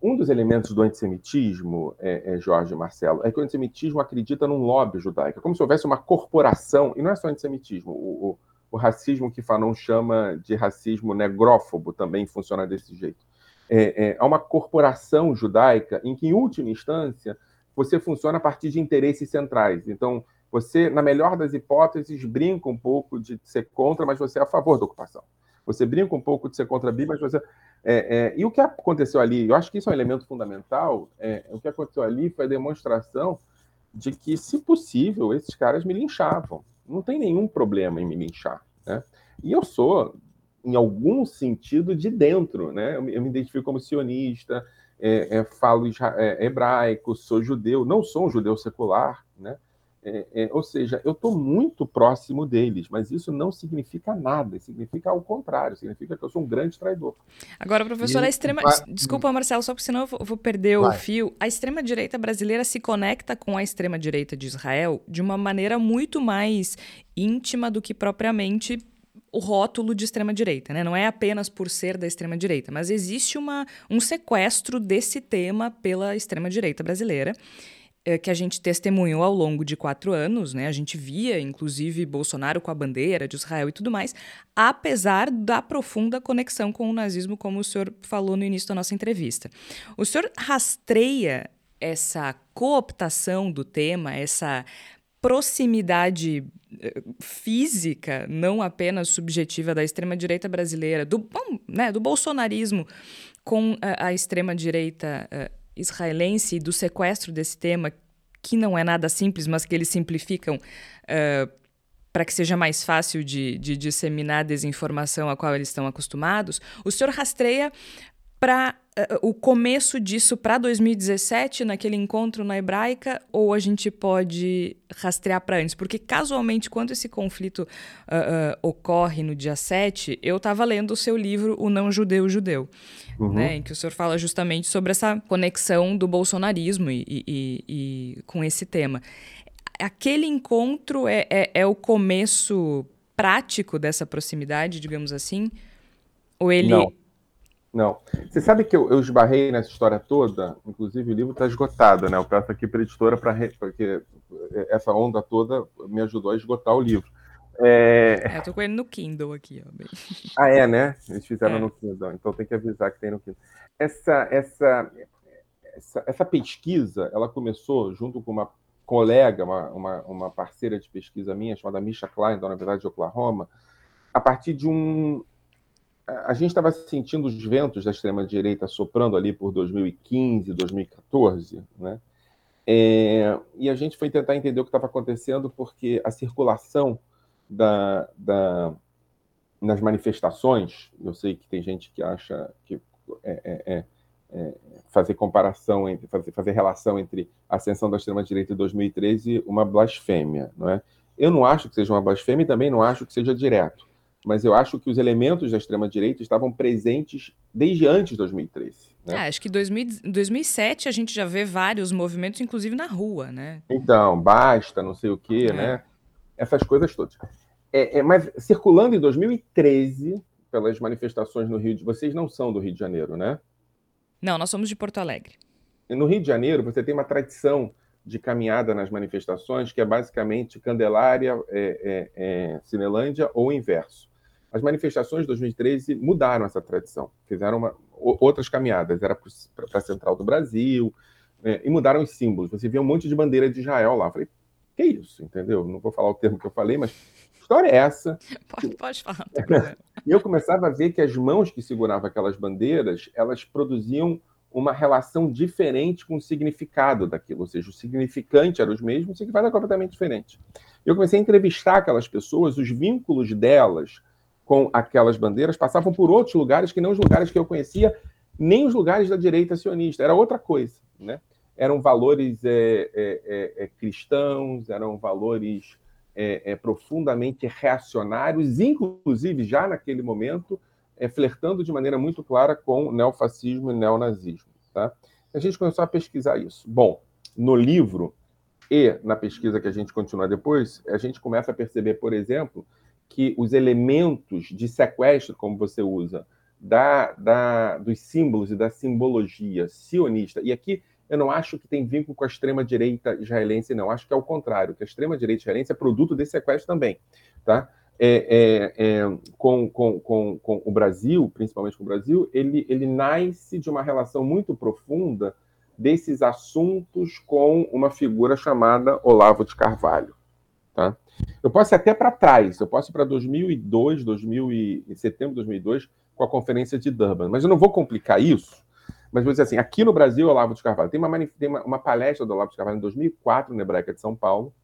um dos elementos do antissemitismo, é, é, Jorge Marcelo, é que o antissemitismo acredita num lobby judaico, é como se houvesse uma corporação, e não é só antissemitismo, o, o, o racismo que Fanon chama de racismo negrófobo também funciona desse jeito. É, é, há uma corporação judaica em que, em última instância, você funciona a partir de interesses centrais. Então, você, na melhor das hipóteses, brinca um pouco de ser contra, mas você é a favor da ocupação. Você brinca um pouco de ser contra a Bíblia, mas você. É, é, e o que aconteceu ali, eu acho que isso é um elemento fundamental. É, o que aconteceu ali foi a demonstração de que, se possível, esses caras me linchavam. Não tem nenhum problema em me linchar. Né? E eu sou, em algum sentido, de dentro. Né? Eu, me, eu me identifico como sionista, é, é, falo é, hebraico, sou judeu, não sou um judeu secular. Né? É, é, ou seja, eu estou muito próximo deles, mas isso não significa nada, significa ao contrário, significa que eu sou um grande traidor. Agora, professor, e... a extrema. Desculpa, Marcelo, só porque senão eu vou, vou perder Vai. o fio. A extrema-direita brasileira se conecta com a extrema-direita de Israel de uma maneira muito mais íntima do que propriamente o rótulo de extrema-direita, né? Não é apenas por ser da extrema-direita, mas existe uma, um sequestro desse tema pela extrema-direita brasileira. Eh, que a gente testemunhou ao longo de quatro anos, né? A gente via, inclusive, Bolsonaro com a bandeira de Israel e tudo mais, apesar da profunda conexão com o nazismo, como o senhor falou no início da nossa entrevista. O senhor rastreia essa cooptação do tema, essa proximidade eh, física, não apenas subjetiva da extrema-direita brasileira, do, bom, né, do bolsonarismo com a, a extrema-direita uh, israelense e do sequestro desse tema, que não é nada simples, mas que eles simplificam uh, para que seja mais fácil de, de disseminar a desinformação a qual eles estão acostumados, o senhor rastreia para uh, o começo disso para 2017, naquele encontro na Hebraica, ou a gente pode rastrear para antes? Porque, casualmente, quando esse conflito uh, uh, ocorre no dia 7, eu estava lendo o seu livro O Não Judeu Judeu, uhum. né, em que o senhor fala justamente sobre essa conexão do bolsonarismo e, e, e com esse tema. Aquele encontro é, é, é o começo prático dessa proximidade, digamos assim? Ou ele. Não não. Você sabe que eu, eu esbarrei nessa história toda, inclusive o livro está esgotado, né? Eu peço aqui para a editora, pra re... porque essa onda toda me ajudou a esgotar o livro. É... é eu estou com ele no Kindle aqui. Ó. Ah, é, né? Eles fizeram é. no Kindle, então tem que avisar que tem no Kindle. Essa, essa, essa, essa pesquisa, ela começou junto com uma colega, uma, uma, uma parceira de pesquisa minha, chamada Misha Klein, da Universidade de Oklahoma, a partir de um, a gente estava sentindo os ventos da extrema-direita soprando ali por 2015, 2014, né? É, e a gente foi tentar entender o que estava acontecendo porque a circulação da, da, nas manifestações, eu sei que tem gente que acha que é, é, é, é fazer comparação, entre, fazer, fazer relação entre a ascensão da extrema-direita em 2013 uma blasfêmia, não é? Eu não acho que seja uma blasfêmia e também não acho que seja direto mas eu acho que os elementos da extrema-direita estavam presentes desde antes de 2013. Né? É, acho que em 2007 a gente já vê vários movimentos, inclusive na rua, né? Então, basta, não sei o quê, é. né? Essas coisas todas. É, é, mas circulando em 2013 pelas manifestações no Rio de Vocês não são do Rio de Janeiro, né? Não, nós somos de Porto Alegre. No Rio de Janeiro, você tem uma tradição de caminhada nas manifestações que é basicamente Candelária, é, é, é Cinelândia ou inverso. As manifestações de 2013 mudaram essa tradição, fizeram uma, outras caminhadas, era para a Central do Brasil, né, e mudaram os símbolos. Você via um monte de bandeira de Israel lá. Eu falei, que isso, entendeu? Não vou falar o termo que eu falei, mas história é essa. Pode, pode falar. e eu começava a ver que as mãos que seguravam aquelas bandeiras, elas produziam uma relação diferente com o significado daquilo, ou seja, o significante era os mesmos, o significado era completamente diferente. Eu comecei a entrevistar aquelas pessoas, os vínculos delas com aquelas bandeiras passavam por outros lugares que não os lugares que eu conhecia, nem os lugares da direita sionista, era outra coisa, né? Eram valores é, é, é, é cristãos, eram valores é, profundamente reacionários, inclusive já naquele momento flertando de maneira muito clara com neofascismo e neonazismo. Tá? A gente começou a pesquisar isso. Bom, no livro e na pesquisa que a gente continua depois, a gente começa a perceber, por exemplo, que os elementos de sequestro, como você usa, da, da, dos símbolos e da simbologia sionista, e aqui eu não acho que tem vínculo com a extrema-direita israelense, não. Acho que é o contrário, que a extrema-direita israelense é produto desse sequestro também. Tá? É, é, é, com, com, com, com, o Brasil, principalmente com o Brasil, ele, ele nasce de uma relação muito profunda desses assuntos com uma figura chamada Olavo de Carvalho. Tá? Eu posso ir até para trás, eu posso ir para 2002, 2000 e, setembro de 2002, com a conferência de Durban, mas eu não vou complicar isso, mas vou dizer assim, aqui no Brasil, Olavo de Carvalho, tem uma, tem uma, uma palestra do Olavo de Carvalho em 2004, na Hebraica de São Paulo.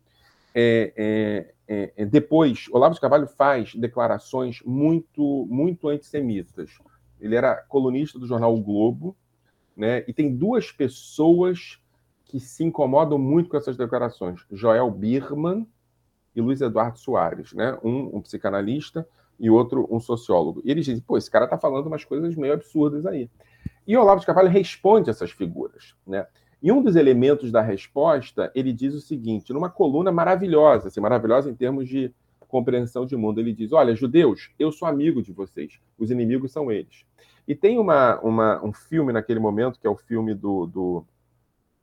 É, é, é, é, depois, Olavo de Carvalho faz declarações muito, muito antissemitas. Ele era colunista do jornal O Globo, né? E tem duas pessoas que se incomodam muito com essas declarações: Joel Birman e Luiz Eduardo Soares, né? Um, um psicanalista e outro um sociólogo. E eles dizem: pô, esse cara está falando umas coisas meio absurdas aí. E Olavo de Carvalho responde essas figuras. Né? E um dos elementos da resposta, ele diz o seguinte, numa coluna maravilhosa, assim, maravilhosa em termos de compreensão de mundo, ele diz, olha, judeus, eu sou amigo de vocês, os inimigos são eles. E tem uma, uma um filme naquele momento, que é o filme do... do,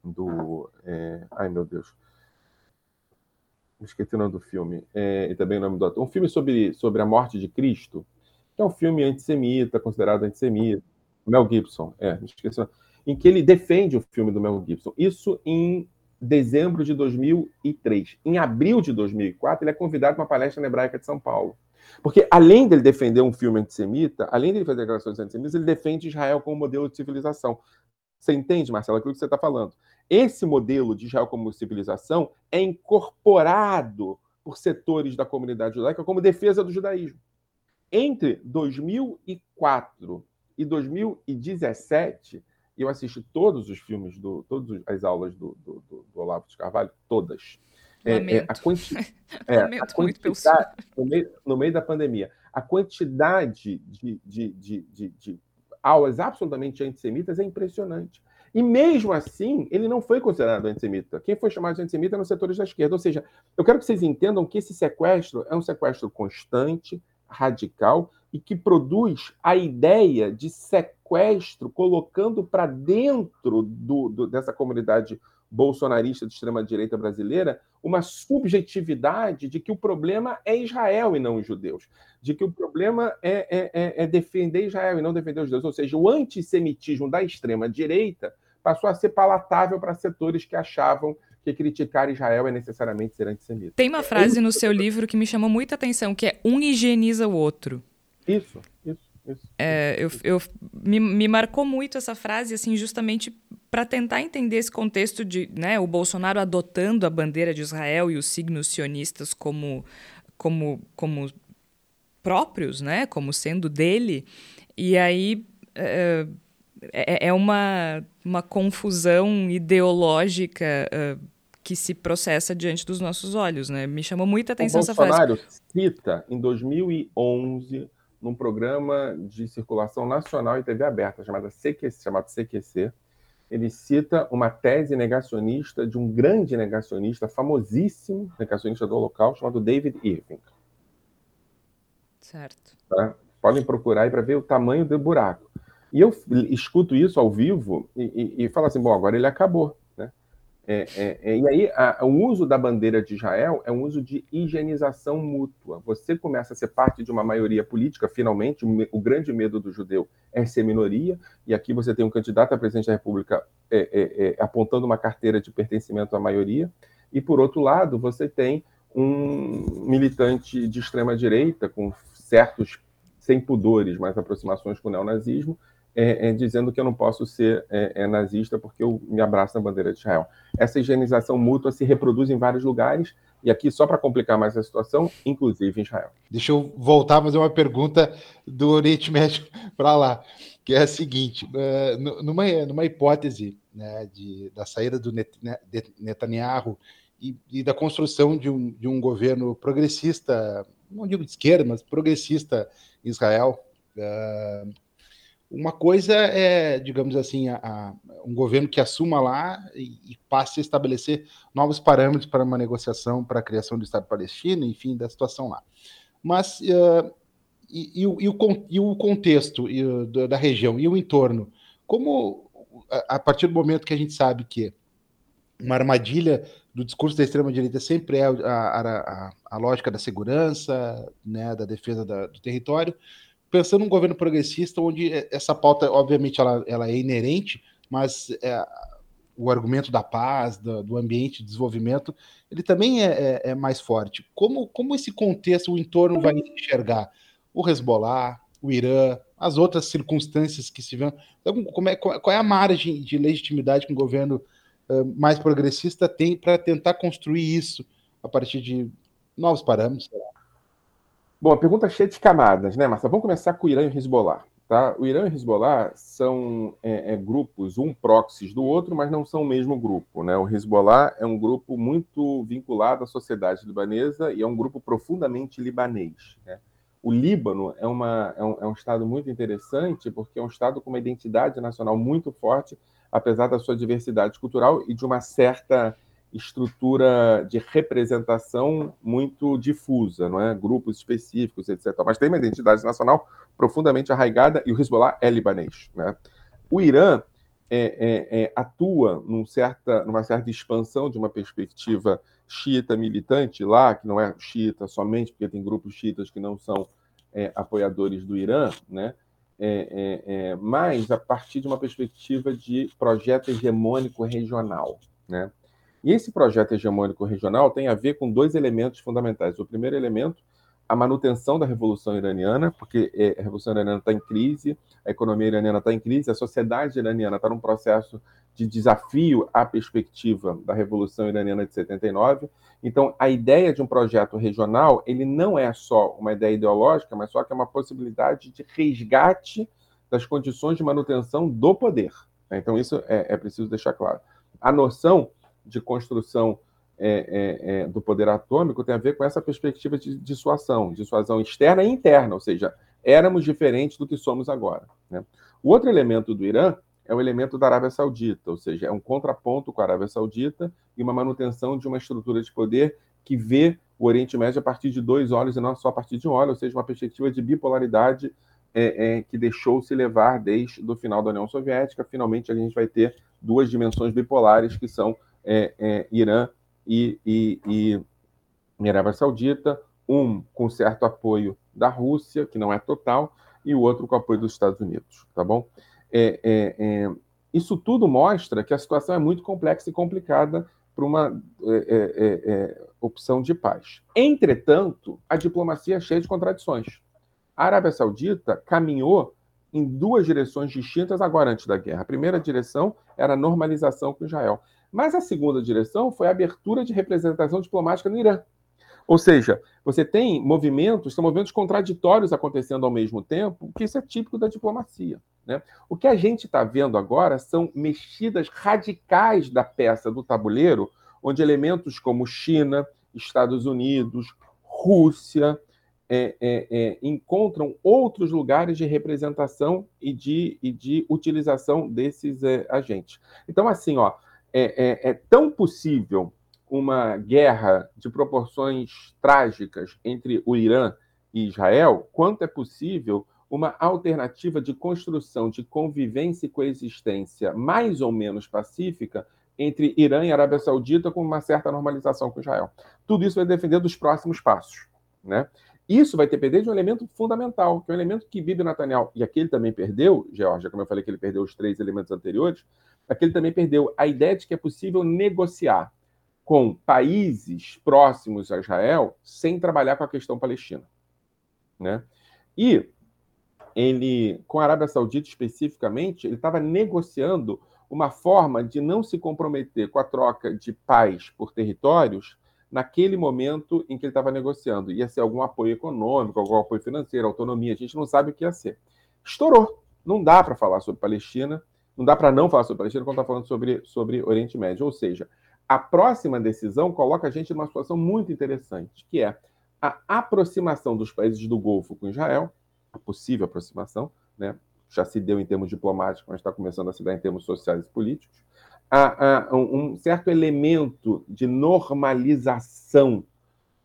do é... ai, meu Deus. Esqueci o nome do filme. É, e também o nome do ator. Um filme sobre, sobre a morte de Cristo, que é um filme antissemita, considerado antissemita Mel Gibson, é, esqueci, em que ele defende o filme do Mel Gibson. Isso em dezembro de 2003. Em abril de 2004, ele é convidado para uma palestra na Hebraica de São Paulo. Porque, além dele defender um filme antissemita, além dele fazer declarações antissemitas, ele defende Israel como modelo de civilização. Você entende, Marcelo, aquilo que você está falando? Esse modelo de Israel como civilização é incorporado por setores da comunidade judaica como defesa do judaísmo. Entre 2004 e 2017, eu assisti todos os filmes, do, todas as aulas do, do, do, do Olavo de Carvalho, todas. É, é, a, quanti... é, a quantidade, no meio, no meio, da pandemia, a quantidade de, de, de, de, de aulas absolutamente antissemitas é impressionante. E mesmo assim, ele não foi considerado antissemita. Quem foi chamado de antissemita eram os setores da esquerda. Ou seja, eu quero que vocês entendam que esse sequestro é um sequestro constante, radical, e que produz a ideia de sequestro, colocando para dentro do, do, dessa comunidade bolsonarista de extrema-direita brasileira uma subjetividade de que o problema é Israel e não os judeus, de que o problema é, é, é, é defender Israel e não defender os judeus. Ou seja, o antissemitismo da extrema-direita passou a ser palatável para setores que achavam que criticar Israel é necessariamente ser antissemita. Tem uma frase no seu livro que me chamou muita atenção, que é um higieniza o outro. Isso, isso. Isso, é, eu, eu me, me, marcou muito essa frase, assim, justamente para tentar entender esse contexto de né, o Bolsonaro adotando a bandeira de Israel e os signos sionistas como, como, como próprios, né, como sendo dele. E aí é, é, é uma, uma confusão ideológica uh, que se processa diante dos nossos olhos, né? Me chamou muita atenção essa frase. O Bolsonaro cita em 2011 num programa de circulação nacional e TV aberta, chamada CQC, chamado CQC. Ele cita uma tese negacionista de um grande negacionista, famosíssimo negacionista do Holocausto, chamado David Irving. Certo. Tá? Podem procurar aí para ver o tamanho do buraco. E eu escuto isso ao vivo e, e, e falo assim: bom, agora ele acabou. É, é, é, e aí, a, o uso da bandeira de Israel é um uso de higienização mútua. Você começa a ser parte de uma maioria política, finalmente, o, o grande medo do judeu é ser minoria, e aqui você tem um candidato a presidente da República é, é, é, apontando uma carteira de pertencimento à maioria, e por outro lado, você tem um militante de extrema direita com certos sem pudores, mas aproximações com o neonazismo, é, é, dizendo que eu não posso ser é, é, nazista porque eu me abraço na bandeira de Israel. Essa higienização mútua se reproduz em vários lugares, e aqui, só para complicar mais a situação, inclusive em Israel. Deixa eu voltar a fazer uma pergunta do Oriente Médio para lá, que é a seguinte: uh, numa, numa hipótese né, de, da saída do Net, né, Netanyahu e, e, da construção de um, de um governo progressista, não digo de esquerda, mas progressista em Israel. Uh, uma coisa é, digamos assim, a, a, um governo que assuma lá e, e, passe a estabelecer novos parâmetros para uma negociação para a criação do Estado palestino, enfim, da situação lá. Mas uh, e, e, o, e, o, e, o, contexto da região e o entorno, como a, a partir do momento que a gente sabe que uma armadilha do discurso da extrema-direita sempre é a, a, a, lógica da segurança, né, da defesa da, do território, pensando num governo progressista, onde essa pauta, obviamente, ela, ela é inerente, mas é, o argumento da paz, do, do, ambiente de desenvolvimento, ele também é, é, é, mais forte. Como, como esse contexto, o entorno vai enxergar o Hezbollah, o Irã, as outras circunstâncias que se vão. Então, como é, qual é a margem de legitimidade que um governo mais progressista tem para tentar construir isso a partir de novos parâmetros? Bom, a pergunta é cheia de camadas, né, Marcia? Vamos começar com o Irã e o Hezbollah. Tá? O Irã e o Hezbollah são é, é, grupos, um proxies do outro, mas não são o mesmo grupo. Né? O Hezbollah é um grupo muito vinculado à sociedade libanesa e é um grupo profundamente libanês. Né? O Líbano é, uma, é, um, é um estado muito interessante porque é um estado com uma identidade nacional muito forte, apesar da sua diversidade cultural e de uma certa estrutura de representação muito difusa, não é? Grupos específicos, etc. Mas tem uma identidade nacional profundamente arraigada e o Hezbollah é libanês, né? O Irã é, é, é, atua num certa, numa certa expansão de uma perspectiva xiita militante lá, que não é xiita somente porque tem grupos xiitas que não são é, apoiadores do Irã, né? É, é, mas a partir de uma perspectiva de projeto hegemônico regional, né? E esse projeto hegemônico regional tem a ver com dois elementos fundamentais. O primeiro elemento, a manutenção da Revolução Iraniana, porque é, a Revolução Iraniana está em crise, a economia iraniana está em crise, a sociedade iraniana está num processo de desafio à perspectiva da Revolução Iraniana de 79. Então, a ideia de um projeto regional, ele não é só uma ideia ideológica, mas só que é uma possibilidade de resgate das condições de manutenção do poder. Então, isso é, é preciso deixar claro. A noção de construção é, é, é, do poder atômico tem a ver com essa perspectiva de dissuasão, dissuasão externa e interna, ou seja, éramos diferentes do que somos agora. Né? O outro elemento do Irã é o elemento da Arábia Saudita, ou seja, é um contraponto com a Arábia Saudita e uma manutenção de uma estrutura de poder que vê o Oriente Médio a partir de dois olhos e não só a partir de um olho, ou seja, uma perspectiva de bipolaridade é, é, que deixou se levar desde o final da União Soviética. Finalmente, a gente vai ter duas dimensões bipolares que são é, é, Irã e, e, e Arábia Saudita, um com certo apoio da Rússia, que não é total, e o outro com apoio dos Estados Unidos, tá bom? É, é, é, isso tudo mostra que a situação é muito complexa e complicada para uma é, opção de paz. Entretanto, a diplomacia é cheia de contradições. A Arábia Saudita caminhou em duas direções distintas agora antes da guerra. A primeira direção era a normalização com Israel. Mas a segunda direção foi a abertura de representação diplomática no Irã. Ou seja, você tem movimentos, são movimentos contraditórios acontecendo ao mesmo tempo, que isso é típico da diplomacia. Né? O que a gente está vendo agora são mexidas radicais da peça do tabuleiro, onde elementos como China, Estados Unidos, Rússia, é, é, é, encontram outros lugares de representação e de, e de utilização desses é, agentes. Então, assim, ó, é, é, é tão possível uma guerra de proporções trágicas entre o Irã e Israel, quanto é possível uma alternativa de construção de convivência e coexistência mais ou menos pacífica entre Irã e Arábia Saudita com uma certa normalização com Israel. Tudo isso vai depender dos próximos passos. Né? Isso vai depender de um elemento fundamental, que é um elemento que Bibi Netanyahu, e aqui ele também perdeu, Georgia, como eu falei que ele perdeu os três elementos anteriores, aquele também perdeu a ideia de que é possível negociar. com países próximos a Israel sem trabalhar com a questão palestina. Né? E ele, com a Arábia Saudita especificamente, ele estava negociando uma forma de não se comprometer com a troca de paz por territórios naquele momento em que ele estava negociando. Ia ser algum apoio econômico, algum apoio financeiro, autonomia, a gente não sabe o que ia ser. Estourou. Não dá para falar sobre Palestina, não dá para não falar sobre Palestina quando está falando sobre, sobre Oriente Médio. Ou seja, a próxima decisão coloca a gente numa situação muito interessante, que é a aproximação dos países do Golfo com Israel, a possível aproximação, né? já se deu em termos diplomáticos, mas está começando a se dar em termos sociais e políticos, a, a, um certo elemento de normalização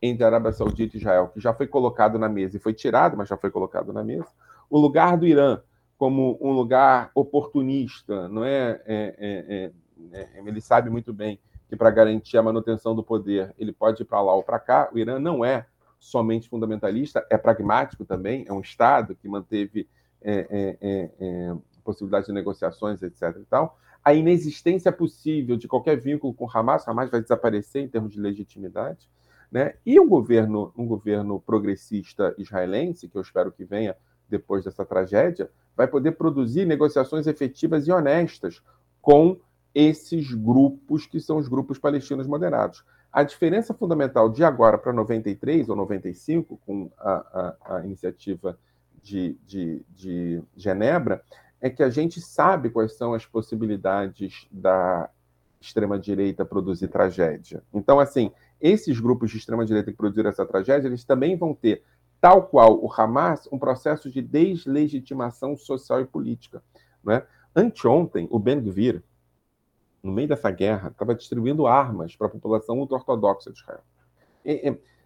entre a Arábia Saudita e Israel, que já foi colocado na mesa e foi tirado, mas já foi colocado na mesa. O lugar do Irã como um lugar oportunista, não é? é, é, é, é ele sabe muito bem que para garantir a manutenção do poder ele pode ir para lá ou para cá. O Irã não é somente fundamentalista, é pragmático também, é um Estado que manteve é, é, é, possibilidade de negociações, etc. E tal. A inexistência possível de qualquer vínculo com Hamas, Hamas vai desaparecer em termos de legitimidade. Né? E um governo, um governo progressista israelense, que eu espero que venha depois dessa tragédia, vai poder produzir negociações efetivas e honestas com esses grupos que são os grupos palestinos moderados. A diferença fundamental de agora para 93 ou 95, com a, a, a iniciativa de, de, de Genebra, é que a gente sabe quais são as possibilidades da extrema-direita produzir tragédia. Então, assim, esses grupos de extrema-direita que produziram essa tragédia, eles também vão ter, tal qual o Hamas, um processo de deslegitimação social e política. Né? Anteontem, o Ben Gvir, no meio dessa guerra, estava distribuindo armas para a população ultra-ortodoxa de Israel.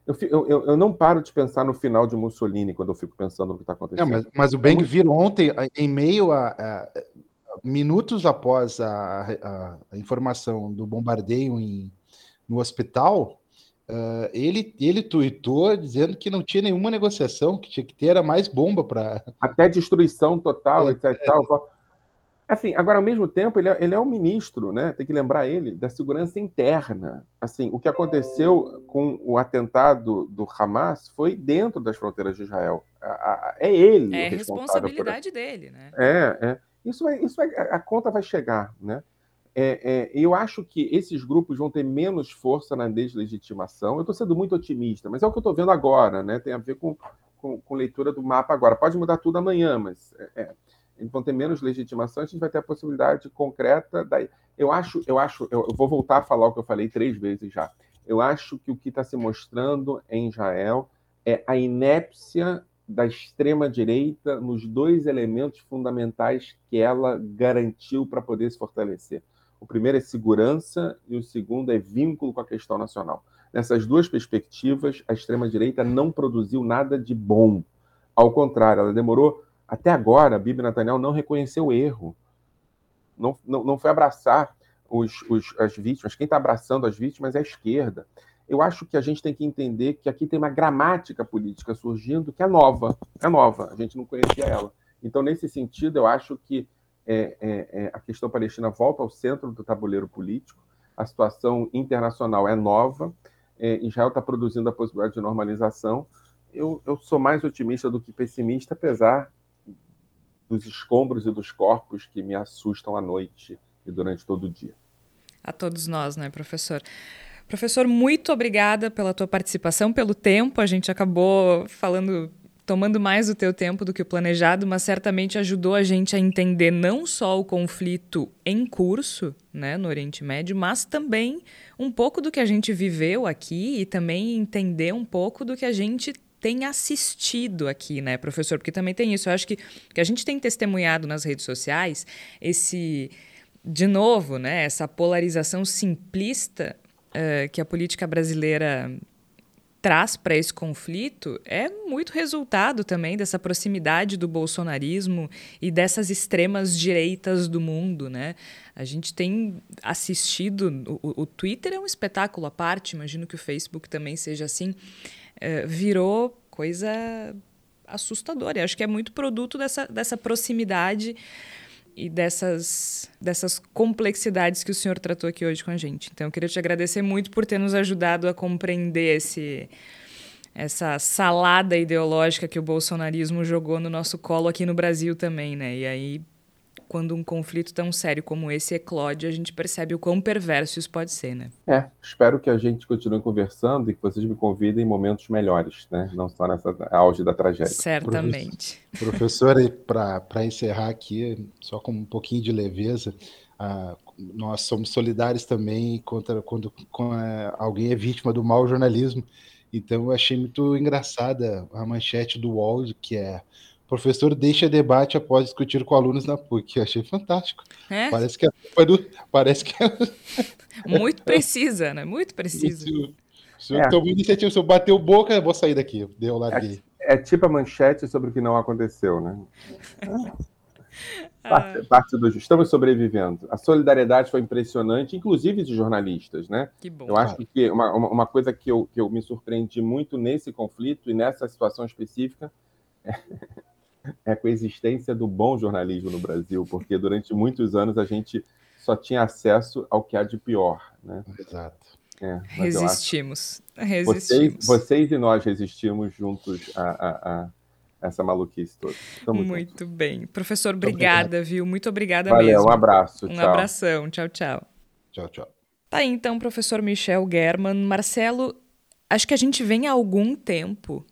Eu, eu, eu, não paro de pensar no final de Mussolini quando eu fico pensando no que está acontecendo. mas, mas, o Ben Gvir ontem, em meio a, a minutos após a, a, a, informação do bombardeio em, no hospital, uh, ele, ele tuitou dizendo que não tinha nenhuma negociação, que tinha que ter era mais bomba para. Até destruição total, é, etc. É, Assim, agora, ao mesmo tempo, ele é, ele é o ministro, né? Tem que lembrar ele da segurança interna. Assim, o que aconteceu com o atentado do Hamas foi dentro das fronteiras de Israel. É ele. É responsabilidade por... dele, né? É, é. Isso, vai, isso vai, a conta vai chegar, né? É, é, eu acho que esses grupos vão ter menos força na deslegitimação. Eu estou sendo muito otimista, mas é o que eu estou vendo agora, né? Tem a ver com, com, com, leitura do mapa agora. Pode mudar tudo amanhã, mas é, é eles vão ter menos legitimação, a gente vai ter a possibilidade concreta. Da... Eu acho, eu acho, eu vou voltar a falar o que eu falei três vezes já. Eu acho que o que está se mostrando em Israel é a inépcia da extrema-direita nos dois elementos fundamentais que ela garantiu para poder se fortalecer. O primeiro é segurança e o segundo é vínculo com a questão nacional. Nessas duas perspectivas, a extrema-direita não produziu nada de bom. Ao contrário, ela demorou até agora, Bíblia Netanyahu não reconheceu o erro. Não, não, não foi abraçar os, os, as vítimas. Quem está abraçando as vítimas é a esquerda. Eu acho que a gente tem que entender que aqui tem uma gramática política surgindo que é nova. É nova. A gente não conhecia ela. Então, nesse sentido, eu acho que é, é, é, a questão palestina volta ao centro do tabuleiro político. A situação internacional é nova. É, Israel está produzindo a possibilidade de normalização. Eu, eu sou mais otimista do que pessimista, apesar dos escombros e dos corpos que me assustam à noite e durante todo o dia. A todos nós, né, professor? Professor, muito obrigada pela tua participação, pelo tempo. A gente acabou falando, tomando mais o teu tempo do que o planejado, mas certamente ajudou a gente a entender não só o conflito em curso, né, no Oriente Médio, mas também um pouco do que a gente viveu aqui e também entender um pouco do que a gente tem assistido aqui, né, professor? Porque também tem isso. Eu acho que, que a gente tem testemunhado nas redes sociais esse, de novo, né, essa polarização simplista uh, que a política brasileira traz para esse conflito é muito resultado também dessa proximidade do bolsonarismo e dessas extremas direitas do mundo, né? A gente tem assistido o, o Twitter é um espetáculo à parte, imagino que o Facebook também seja assim. Eh, virou coisa assustadora. Eu acho que é muito produto dessa, dessa proximidade e dessas, dessas complexidades que o senhor tratou aqui hoje com a gente. Então, eu queria te agradecer muito por ter nos ajudado a compreender esse, essa salada ideológica que o bolsonarismo jogou no nosso colo aqui no Brasil também, né? E aí, quando um conflito tão sério como esse eclode, a gente percebe o quão perverso isso pode ser, né? É, espero que a gente continue conversando e que vocês me convidem em momentos melhores, né? Não só nessa auge da tragédia. Certamente. Professora, para encerrar aqui, só com um pouquinho de leveza, ah, nós somos solidários também contra quando, quando alguém é vítima do mau jornalismo. Então, eu achei muito engraçada a manchete do UOL, que é Professor deixa debate após discutir com alunos na PUC. Eu achei fantástico. É? Parece que é parece que é... Muito precisa, né? Muito precisa. O senhor é. tomou iniciativa, o senhor bateu boca, eu vou sair daqui. Deu lá É, é, tipo a manchete sobre o que não aconteceu, né? Parte, parte do estamos sobrevivendo. A solidariedade foi impressionante, inclusive de jornalistas, né? Que bom. Eu acho que uma, uma coisa que eu, que eu me surpreendi muito nesse conflito e nessa situação específica é a coexistência do bom jornalismo no Brasil, porque durante muitos anos a gente só tinha acesso ao que há de pior. Né? Exato. É, resistimos. resistimos. Vocês, vocês, e nós resistimos juntos a, a, a essa maluquice toda. Muito, muito bem. Professor, obrigada, viu? Muito obrigada Valeu, mesmo. um abraço. Um tchau. abração. Tchau, tchau. Tchau, tchau. Tá aí, então, professor Michel German. Marcelo, acho que a gente vem há algum tempo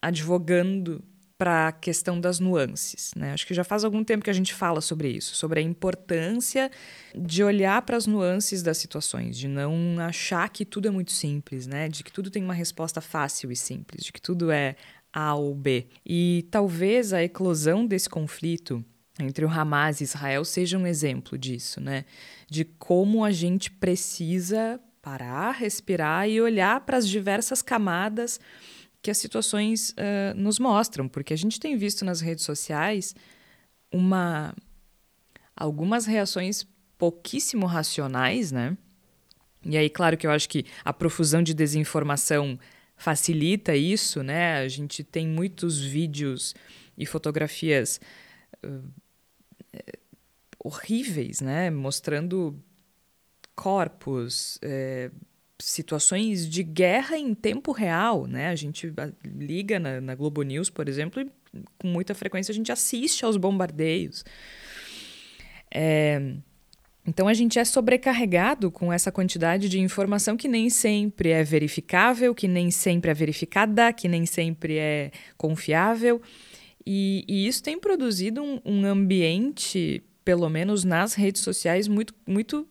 advogando para a questão das nuances. Né? Acho que já faz algum tempo que a gente fala sobre isso, sobre a importância de olhar para as nuances das situações, de não achar que tudo é muito simples, né? de que tudo tem uma resposta fácil e simples, de que tudo é A ou B. E talvez a eclosão desse conflito entre o Hamas e Israel seja um exemplo disso, né? De como a gente precisa parar, respirar e olhar para as diversas camadas que as situações uh, nos mostram, porque a gente tem visto nas redes sociais uma algumas reações pouquíssimo racionais, né? E aí, claro que eu acho que a profusão de desinformação facilita isso, né? A gente tem muitos vídeos e fotografias uh, horríveis, né? Mostrando corpos, eh, situações de guerra em tempo real, né? A gente liga na, na, Globo News, por exemplo, e com muita frequência a gente assiste aos bombardeios. É, então a gente é sobrecarregado com essa quantidade de informação que nem sempre é verificável, que nem sempre é verificada, que nem sempre é confiável. E, e isso tem produzido um, um ambiente, pelo menos nas redes sociais, muito, muito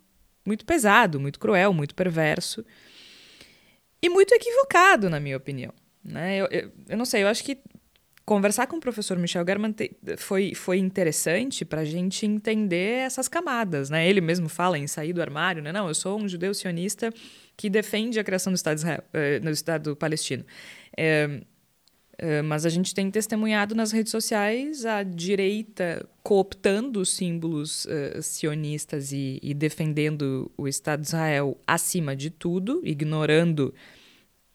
muito pesado, muito cruel, muito perverso e muito equivocado, na minha opinião. Né? Eu, eu, eu não sei, eu acho que conversar com o professor Michel German foi, foi interessante para a gente entender essas camadas. Né? Ele mesmo fala em sair do armário, né? não, eu sou um judeu sionista que defende a criação do Estado, Israel, eh, no Estado palestino. É, Uh, mas a gente tem testemunhado nas redes sociais a direita cooptando os símbolos uh, sionistas e, e, defendendo o Estado de Israel acima de tudo, ignorando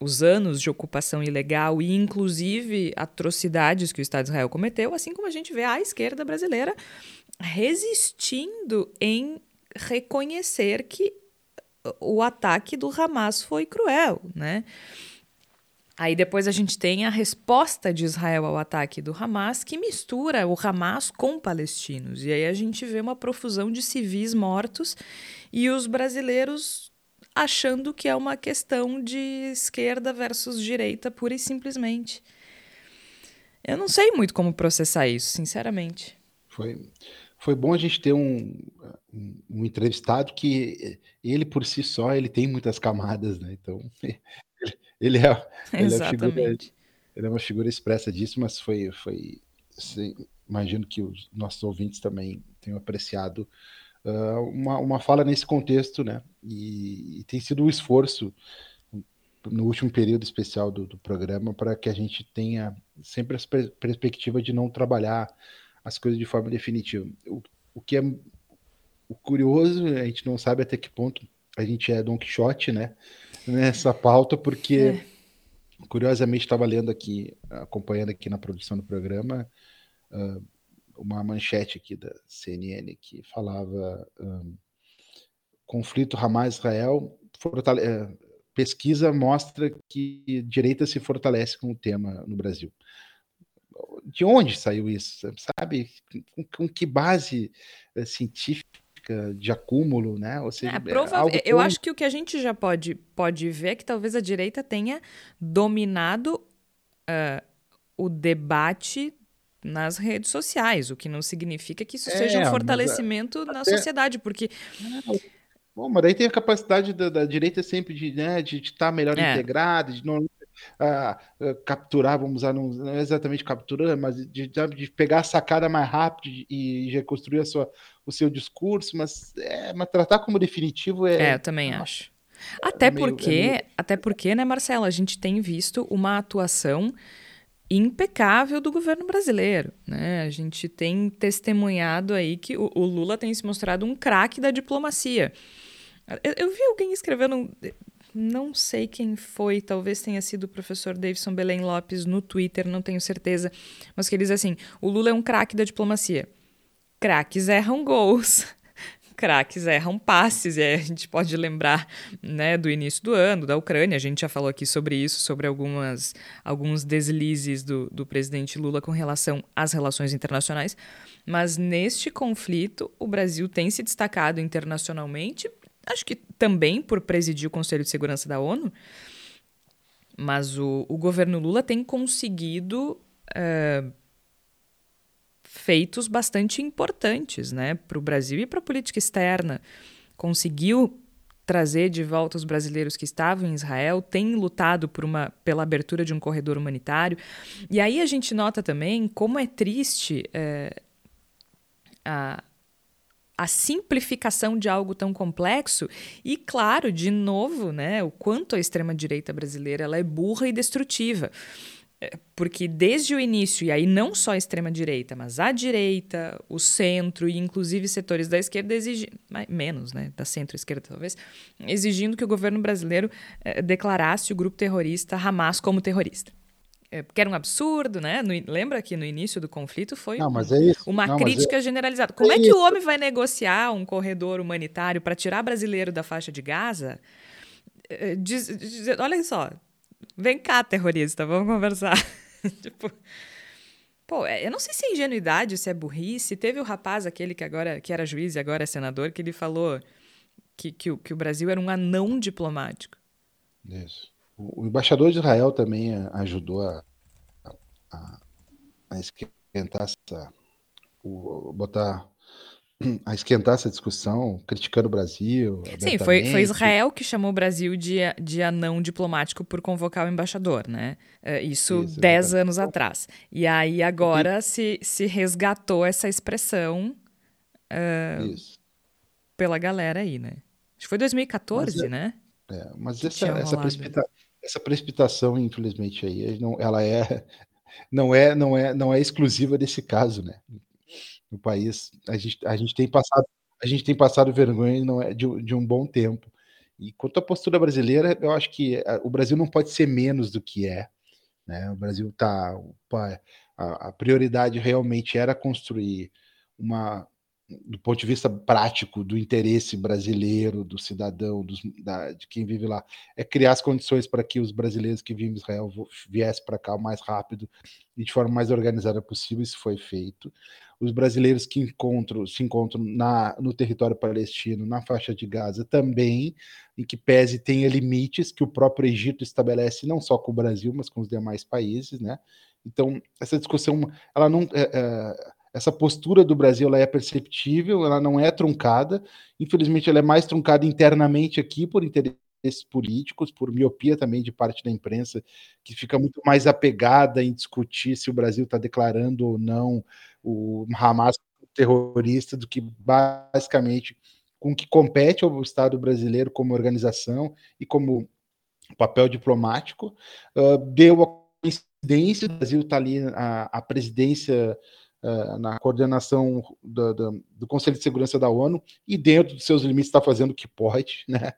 os anos de ocupação ilegal e, inclusive, atrocidades que o Estado de Israel cometeu, assim como a gente vê a esquerda brasileira resistindo em reconhecer que o ataque do Hamas foi cruel, né? Aí depois a gente tem a resposta de Israel ao ataque do Hamas, que mistura o Hamas com palestinos. E aí a gente vê uma profusão de civis mortos e os brasileiros achando que é uma questão de esquerda versus direita, pura e simplesmente. Eu não sei muito como processar isso, sinceramente. Foi, foi bom a gente ter um, um entrevistado que ele por si só ele tem muitas camadas, né? Então ele é, ele é, figura, ele é uma figura expressa disso, mas foi, foi assim, imagino que os nossos ouvintes também tenham apreciado uh, uma, uma fala nesse contexto, né? E, e, tem sido um esforço no último período especial do, do programa para que a gente tenha sempre essa perspectiva de não trabalhar as coisas de forma definitiva. O, o que é o curioso, a gente não sabe até que ponto a gente é Don Quixote, né? Nessa pauta, porque é. curiosamente estava lendo aqui, acompanhando aqui na produção do programa, uh, uma manchete aqui da CNN que falava um, conflito Hamas-Israel é, pesquisa mostra que direita se fortalece com o tema no Brasil. De onde saiu isso? Sabe? Com, com que base é, de acúmulo, né? Ou seja, é, prova... é eu acho que o que a gente já pode, pode ver é que talvez a direita tenha dominado uh, o debate nas redes sociais, o que não significa que isso é, seja um fortalecimento na até... sociedade, porque. Bom, mas daí tem a capacidade da, da direita sempre de né, de estar tá melhor é. integrada, de não ah, ah, capturar, vamos usar, não, não é exatamente capturar, mas de, de, pegar a sacada mais rápido e, e reconstruir a sua, o seu discurso, mas, é, mas tratar como definitivo é. É, eu também acho. Até é meio, porque, é meio... até porque, né, Marcelo, a gente tem visto uma atuação impecável do governo brasileiro. Né? A gente tem testemunhado aí que o, o Lula tem se mostrado um craque da diplomacia. Eu, eu, vi alguém escrevendo, não sei quem foi, talvez tenha sido o professor Davidson Belém Lopes no Twitter, não tenho certeza, mas que ele diz assim: o Lula é um craque da diplomacia. Craques erram gols. Craques erram passes, e a gente pode lembrar né, do início do ano, da Ucrânia, a gente já falou aqui sobre isso, sobre algumas, alguns deslizes do, do presidente Lula com relação às relações internacionais, mas neste conflito o Brasil tem se destacado internacionalmente, acho que também por presidir o Conselho de Segurança da ONU, mas o, o governo Lula tem conseguido uh, feitos bastante importantes né, para o Brasil e para a política externa. Conseguiu trazer de volta os brasileiros que estavam em Israel, tem lutado por uma, pela abertura de um corredor humanitário. E aí a gente nota também como é triste é, a, a simplificação de algo tão complexo e, claro, de novo, né, o quanto a extrema-direita brasileira ela é burra e destrutiva. É, porque desde o início, e aí não só a extrema-direita, mas a direita, o centro e inclusive setores da esquerda exigindo, menos, né, da centro-esquerda talvez, exigindo que o governo brasileiro eh, declarasse o grupo terrorista Hamas como terrorista. É, porque era um absurdo, né? No, lembra que no início do conflito foi não, é uma não, crítica é... generalizada. Como é, é que o homem vai negociar um corredor humanitário para tirar brasileiro da faixa de Gaza? Diz, diz, olha só, Vem cá, terrorista, vamos conversar. tipo. Pô, é, eu não sei se é ingenuidade, se é burrice. Teve o rapaz, aquele que agora que era juiz e agora é senador, que ele falou que, que, o, que o Brasil era um anão diplomático. Isso. O, o embaixador de Israel também ajudou a, a, a esquentar essa. O, botar a esquentar essa discussão, criticando o Brasil. Sim, foi, foi Israel que chamou o Brasil de, de anão diplomático por convocar o embaixador, né? Uh, isso, isso dez anos atrás. E aí agora e... se, se resgatou essa expressão uh, pela galera aí, né? Acho que foi 2014, mas é, né? É, mas essa, essa, precipita, essa precipitação, infelizmente, aí, não, ela é não é não é não é exclusiva desse caso, né? No país. A gente, a gente tem passado a gente tem passado vergonha não é de, de um bom tempo. E quanto à postura brasileira, eu acho que eh, o Brasil não pode ser menos do que é. Né? O Brasil está. A, a prioridade realmente era construir uma, do ponto de vista prático do interesse brasileiro, do cidadão, dos, da, de quem vive lá, é criar as condições para que os brasileiros que vivem em Israel viessem para cá o mais rápido e de forma mais organizada possível. Isso foi feito. Os brasileiros que encontram, se encontram na, no território palestino, na faixa de Gaza, também, em que pese tenha limites que o próprio Egito estabelece, não só com o Brasil, mas com os demais países, né? Então, essa discussão, ela não. É, é, essa postura do Brasil ela é perceptível, ela não é truncada. Infelizmente, ela é mais truncada internamente aqui por interesses políticos, por miopia também de parte da imprensa, que fica muito mais apegada em discutir se o Brasil está declarando ou não o Hamas terrorista do que basicamente com que compete ao Estado brasileiro como organização e como papel diplomático. Uh, deu a coincidência, o Brasil está ali, a, a presidência uh, na coordenação do, do, do, Conselho de Segurança da ONU e dentro dos seus limites está fazendo o que pode, né?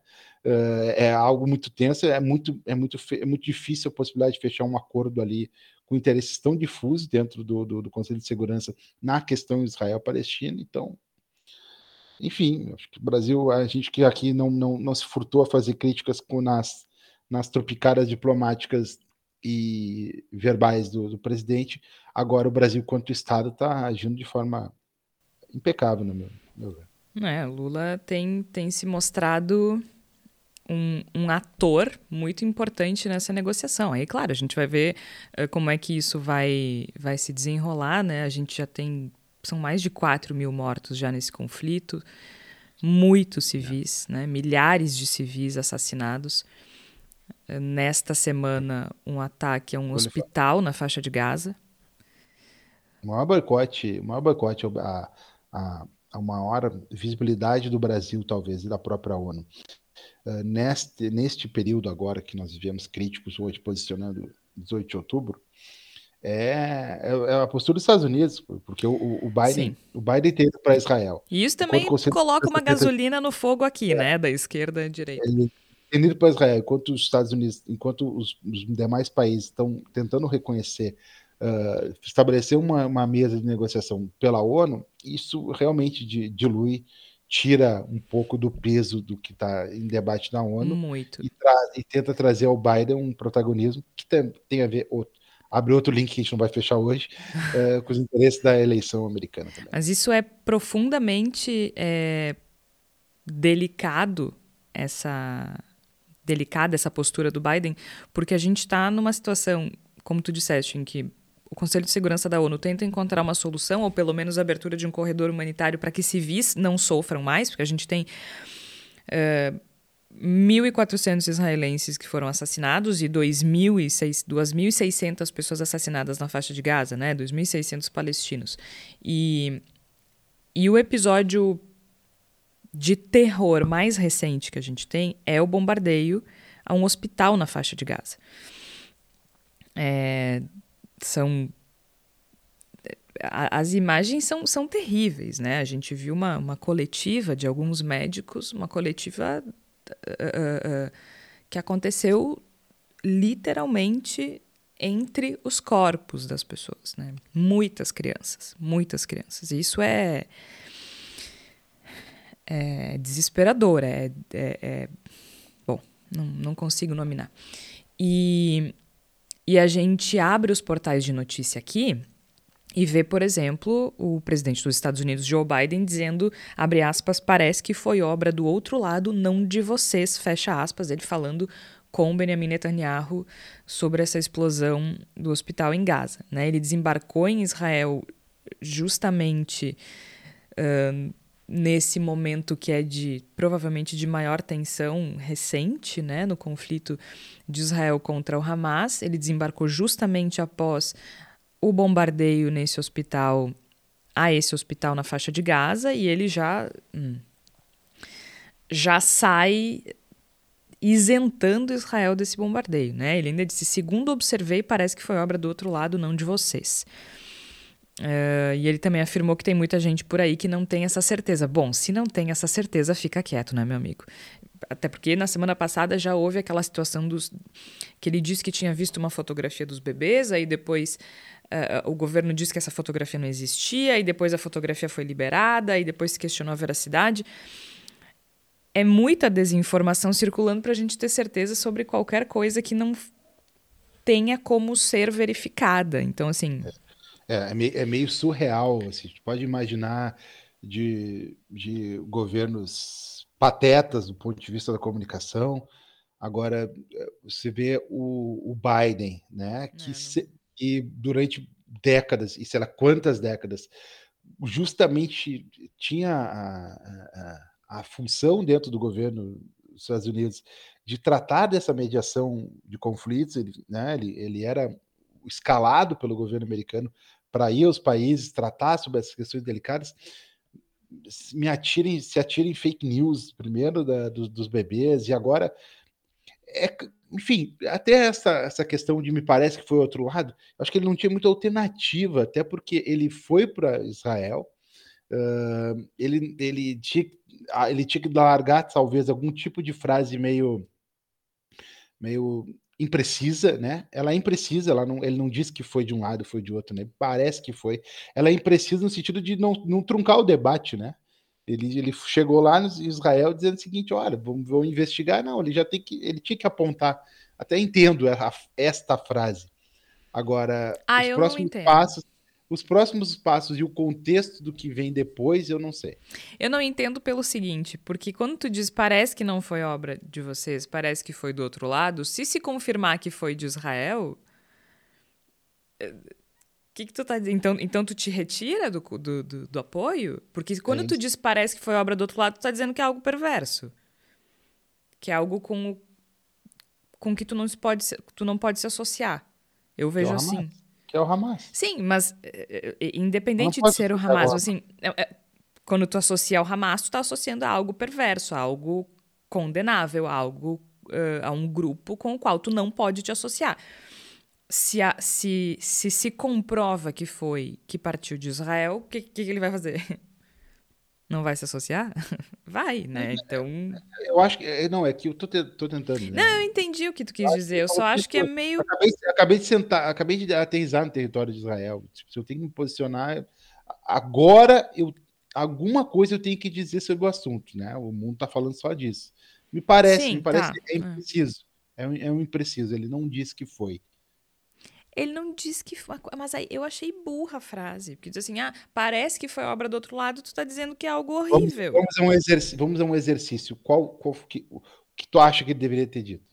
Uh, é algo muito tenso, é muito, é muito, é muito difícil a possibilidade de fechar um acordo ali com interesses tão difusos dentro do, do, do Conselho de Segurança na questão Israel-Palestina. Então, enfim, acho que o Brasil, a gente que aqui não, não, não se furtou a fazer críticas com nas, nas tropicadas diplomáticas e verbais do, do presidente, agora o Brasil, quanto Estado, está agindo de forma impecável, no meu, meu ver. É, Lula tem, tem se mostrado um, um, ator muito importante nessa negociação. Aí, claro, a gente vai ver uh, como é que isso vai, vai se desenrolar, né? A gente já tem. São mais de 4 mil mortos já nesse conflito, muitos civis, né? milhares de civis assassinados. Uh, nesta semana, um ataque a um hospital na faixa de Gaza. O maior boicote, o maior boicote a, a, a maior visibilidade do Brasil, talvez, e da própria ONU uh, neste, neste período agora que nós vivemos críticos hoje, posicionando 18 de outubro, é, é, é, a postura dos Estados Unidos, porque o, o Biden, o Biden tem para Israel. E isso também coloca uma gasolina no fogo aqui, é, né, da esquerda e direita. Ele tem ido para Israel, enquanto os Estados Unidos, enquanto os, os demais países estão tentando reconhecer, uh, estabelecer uma, uma, mesa de negociação pela ONU, isso realmente dilui tira um pouco do peso do que está em debate na ONU Muito. E, e, tenta trazer ao Biden um protagonismo que tem, tem a ver outro, abre outro link que a gente não vai fechar hoje é, com os interesses da eleição americana também. Mas isso é profundamente é, delicado essa delicada essa postura do Biden porque a gente está numa situação como tu disseste em que o Conselho de Segurança da ONU tenta encontrar uma solução, ou pelo menos a abertura de um corredor humanitário para que civis não sofram mais, porque a gente tem. Uh, 1.400 israelenses que foram assassinados e 2.600 pessoas assassinadas na faixa de Gaza, né? 2.600 palestinos. E, e o episódio de terror mais recente que a gente tem é o bombardeio a um hospital na faixa de Gaza. É, são as imagens são, são terríveis, né? A gente viu uma, uma coletiva de alguns médicos, uma coletiva uh, uh, que aconteceu literalmente entre os corpos das pessoas, né? Muitas crianças, muitas crianças. E isso é, é desesperador, é, é, é bom, não, não consigo nominar. E e a gente abre os portais de notícia aqui e vê, por exemplo, o presidente dos Estados Unidos, Joe Biden, dizendo, abre aspas, parece que foi obra do outro lado, não de vocês, fecha aspas, ele falando com Benjamin Netanyahu sobre essa explosão do hospital em Gaza. Né? Ele desembarcou em Israel justamente uh, nesse momento que é de provavelmente de maior tensão recente, né, no conflito de Israel contra o Hamas. Ele desembarcou justamente após o bombardeio nesse hospital, a esse hospital na faixa de Gaza, e ele já hum, já sai isentando Israel desse bombardeio, né? Ele ainda disse: segundo observei, parece que foi obra do outro lado, não de vocês. Uh, e ele também afirmou que tem muita gente por aí que não tem essa certeza. Bom, se não tem essa certeza, fica quieto, né, meu amigo? Até porque na semana passada já houve aquela situação dos. que ele disse que tinha visto uma fotografia dos bebês, aí depois uh, o governo disse que essa fotografia não existia, e depois a fotografia foi liberada, e depois se questionou a veracidade. É muita desinformação circulando para a gente ter certeza sobre qualquer coisa que não tenha como ser verificada. Então, assim. É é, é, meio, é meio surreal. Assim, a pode imaginar de, de governos patetas do ponto de vista da comunicação. Agora, você vê o, o Biden, né, que, é, se, que durante décadas, e sei lá quantas décadas, justamente tinha a, a, a função dentro do governo dos Estados Unidos de tratar dessa mediação de conflitos, ele, né, ele, ele era escalado pelo governo americano para ir aos países tratar sobre essas questões delicadas, me atirem, se atirem fake news primeiro da, dos, dos bebês e agora é, enfim, até essa, essa questão de me parece que foi outro lado, acho que ele não tinha muita alternativa, até porque ele foi para Israel, uh, ele, ele, tinha, ele tinha que largar talvez algum tipo de frase meio meio imprecisa, né? Ela é imprecisa, ela não, ele não disse que foi de um lado, foi de outro, né? Parece que foi. Ela é imprecisa no sentido de não, não truncar o debate, né? Ele, ele chegou lá no Israel dizendo o seguinte: olha, vamos, vamos investigar. Não, ele já tem que, ele tinha que apontar. Até entendo a, esta frase. Agora, ah, os próximos passos os próximos passos e o contexto do que vem depois, eu não sei. Eu não entendo pelo seguinte, porque quando tu diz parece que não foi obra de vocês, parece que foi do outro lado, se se confirmar que foi de Israel, o eh, que, que tu tá dizendo? Então, então tu te retira do, do, do, do apoio? Porque quando tu diz parece que foi obra do outro lado, tu tá dizendo que é algo perverso. Que é algo com com que tu não pode tu não pode se associar. Eu vejo assim que é o Hamas. Sim, mas eh, eh, independente de ser o Hamas, assim, é, quando tu associa ao Hamas, tu tá associando a algo perverso, a algo condenável, a algo a um grupo com o qual tu não pode te associar. Se, a, se, se se comprova que foi que partiu de Israel, o que, que ele vai fazer? Não vai se associar? Vai, né? Então. Eu acho que. É, não, é que eu tô, te, tô tentando. Né? Não, eu entendi o que tu quis dizer. Eu só acho que é meio. Acabei, acabei, de sentar, acabei de aterrizar no território de Israel. Tipo, se eu tenho que me posicionar. Agora, eu, alguma coisa eu tenho que dizer sobre o assunto, né? O mundo tá falando só disso. Me parece, Sim, me parece tá. que é impreciso. É um, é um impreciso. Ele não disse que foi. Ele não disse que foi. Mas aí eu achei burra a frase. Porque diz assim: ah, parece que foi obra do outro lado, tu tá dizendo que é algo horrível. Vamos, vamos a um exercício. Vamos a um exercício. Qual, qual que, o que tu acha que ele deveria ter dito?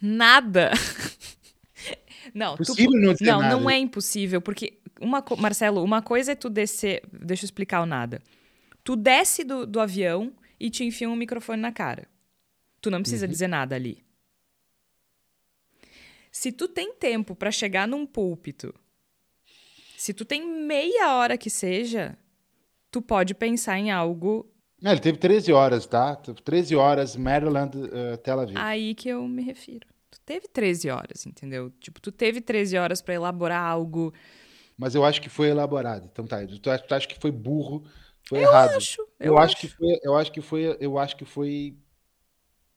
Nada. não, tu, não, não, nada. não é impossível, porque uma, Marcelo, uma coisa é tu descer. Deixa eu explicar o nada. Tu desce do, do avião e te enfia um microfone na cara. Tu não precisa uhum. dizer nada ali. Se tu tem tempo para chegar num púlpito, se tu tem meia hora que seja, tu pode pensar em algo. Não, ele teve 13 horas, tá? 13 horas, Maryland, uh, Tel Aviv. Aí que eu me refiro. Tu teve 13 horas, entendeu? Tipo, tu teve 13 horas para elaborar algo. Mas eu acho que foi elaborado. Então tá, tu acha, tu acha que foi burro, foi eu errado. Acho, eu, eu acho. acho que foi, eu acho que foi, eu acho que foi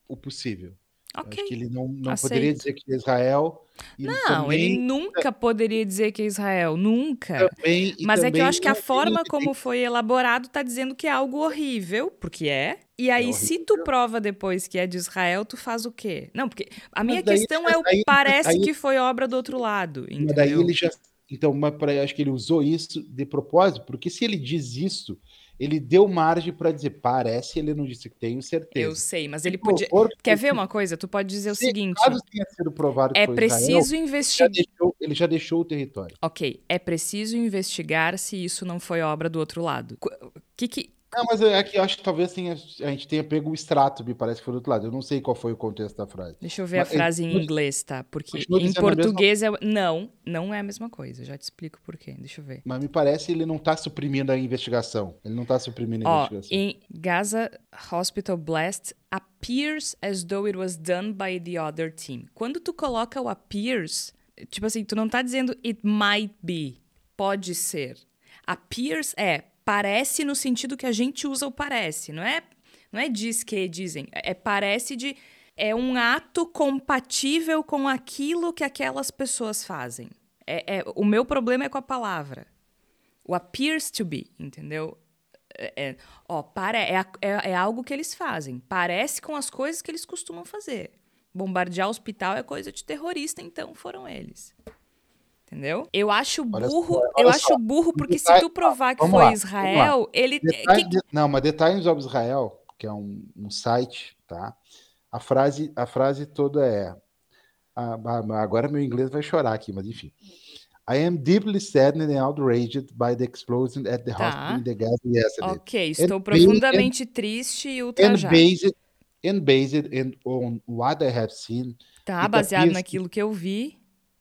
o possível. Okay. Acho que ele não, não poderia dizer que é Israel. não, também... ele nunca poderia dizer que é Israel, nunca. Também, Mas é que eu acho que a forma como foi elaborado está dizendo que é algo horrível, porque é. E é aí, é se tu prova depois que é de Israel, tu faz o quê? Não, porque a minha daí, questão é o que parece aí, que foi obra do outro lado. Entendeu? Mas daí ele já. Então, mas acho que ele usou isso de propósito, porque se ele diz isso, ele deu margem para dizer, parece, ele não disse que tenho certeza. Eu sei, mas ele podia. Quer ver uma coisa? Tu pode dizer o seguinte: caso tenha sido provado é preciso investigar. Ele já deixou o território. Ok, é preciso investigar se isso não foi obra do outro lado. O que, que, não, mas é que eu acho que talvez a gente tenha pego o extrato, me parece que foi do outro lado. Eu não sei qual foi o contexto da frase. Deixa eu ver mas, a frase em inglês, tá? Porque em português mesma... é. Não, não é a mesma coisa. Já te explico por quê. Deixa eu ver. Mas me parece que ele não tá suprimindo a investigação. Ele não tá suprimindo a Ó, investigação. Em Gaza Hospital Blast appears as though it was done by the other team. Quando tu coloca o appears, tipo assim, tu não tá dizendo it might be. Pode ser. Appears é parece no sentido que a gente usa o parece, não é? Não é diz que dizem, é parece de é um ato compatível com aquilo que aquelas pessoas fazem. É, é o meu problema é com a palavra. O appears to be, entendeu? É, é, ó, para, é, é, é algo que eles fazem. Parece com as coisas que eles costumam fazer. Bombardear hospital é coisa de terrorista, então foram eles. Entendeu? Eu acho burro, olha eu acho burro porque detalhe, se tu provar que foi lá, Israel, ele detalhe, que... não, mas detalhe sobre Israel, que é um, um, site, tá? A frase, a frase toda é agora meu inglês vai chorar aqui, mas enfim. I am deeply saddened and outraged by the explosion at the tá. hospital in the Gaza yesterday. Ok, estou and profundamente based, triste e ultrajado. And based, and based on what I have seen. Tá, baseado naquilo que eu vi.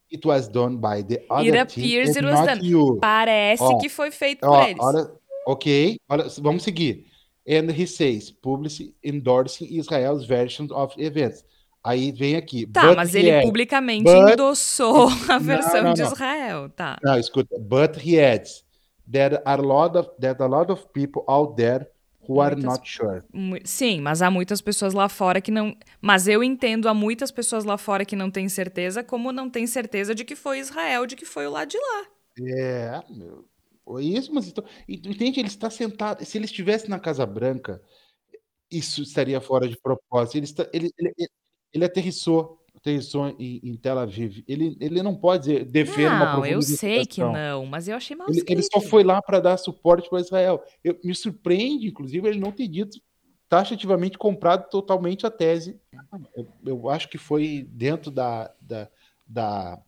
It was done by the other it appears team it was done. You. Parece ó, que foi feito ó, por eles. Olha, ok, olha, vamos seguir. And he says, publicly endorsing Israel's version of events. Aí vem aqui. Tá, mas ele adds, publicamente but, endossou a versão não, não, de Israel, tá? Não, escuta. But he adds that a lot of that a lot of people out there who are not sure. Sim, mas há muitas pessoas lá fora que não. Mas eu entendo há muitas pessoas lá fora que não têm certeza, como não têm certeza de que foi Israel, de que foi o lado de lá. É, meu, isso, mas então, entende? Ele está sentado. Se ele estivesse na Casa Branca, isso estaria fora de propósito. Ele, está, ele, ele, ele aterrissou em, em Tel Aviv. Ele, ele não pode dever uma Não, eu sei que não, mas eu achei mal ele, ele só foi lá para dar suporte para Israel. Eu, me surpreende, inclusive, ele não ter dito taxativamente comprado totalmente a tese. Eu, eu acho que foi dentro da, da, da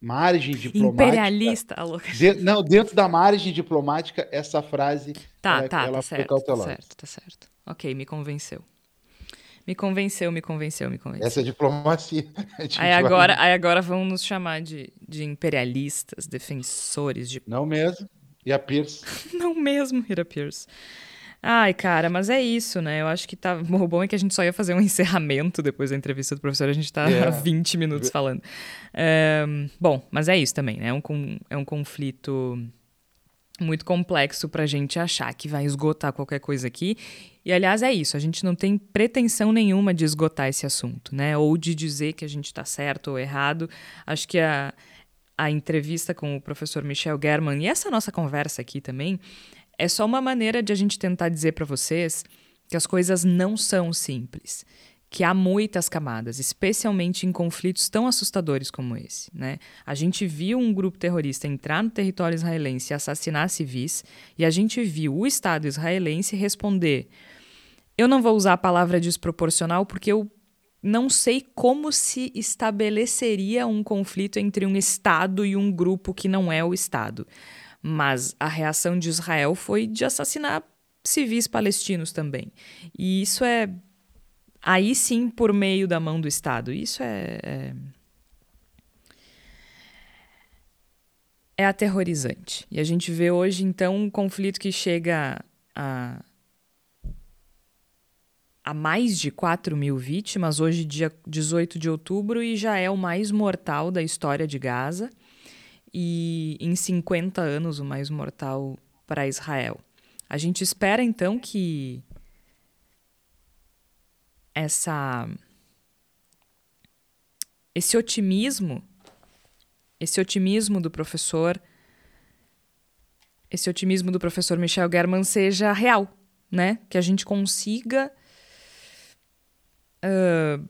margem diplomática. Imperialista, de, não, dentro da margem diplomática, essa frase tá, ela, tá, ela tá certo, Tá certo, tá certo. Ok, me convenceu. Me convenceu, me convenceu, me convenceu. Essa é diplomacia. Aí agora, aí agora vão nos chamar de, de imperialistas, defensores de. Não mesmo. E a Pierce. Não mesmo, Ira Pierce. Ai, cara, mas é isso, né? Eu acho que tá. O bom é que a gente só ia fazer um encerramento depois da entrevista do professor, a gente tá yeah. há 20 minutos falando. É, bom, mas é isso também, né? É um, é um conflito muito complexo para a gente achar que vai esgotar qualquer coisa aqui. E aliás é isso, a gente não tem pretensão nenhuma de esgotar esse assunto, né? Ou de dizer que a gente está certo ou errado. Acho que a, a entrevista com o professor Michel German e essa nossa conversa aqui também é só uma maneira de a gente tentar dizer para vocês que as coisas não são simples que há muitas camadas, especialmente em conflitos tão assustadores como esse. Né? A gente viu um grupo terrorista entrar no território israelense e assassinar civis, e a gente viu o Estado israelense responder: eu não vou usar a palavra desproporcional porque eu não sei como se estabeleceria um conflito entre um Estado e um grupo que não é o Estado. Mas a reação de Israel foi de assassinar civis palestinos também. E isso é aí sim por meio da mão do Estado. Isso é, é, é aterrorizante. E a gente vê hoje, então, um conflito que chega a, a mais de 4 mil vítimas, hoje, dia 18 de outubro, e já é o mais mortal da história de Gaza. E em 50 anos, o mais mortal para Israel. A gente espera, então, que essa esse otimismo, esse otimismo do professor, esse otimismo do professor Michel German seja real, né? Que a gente consiga uh,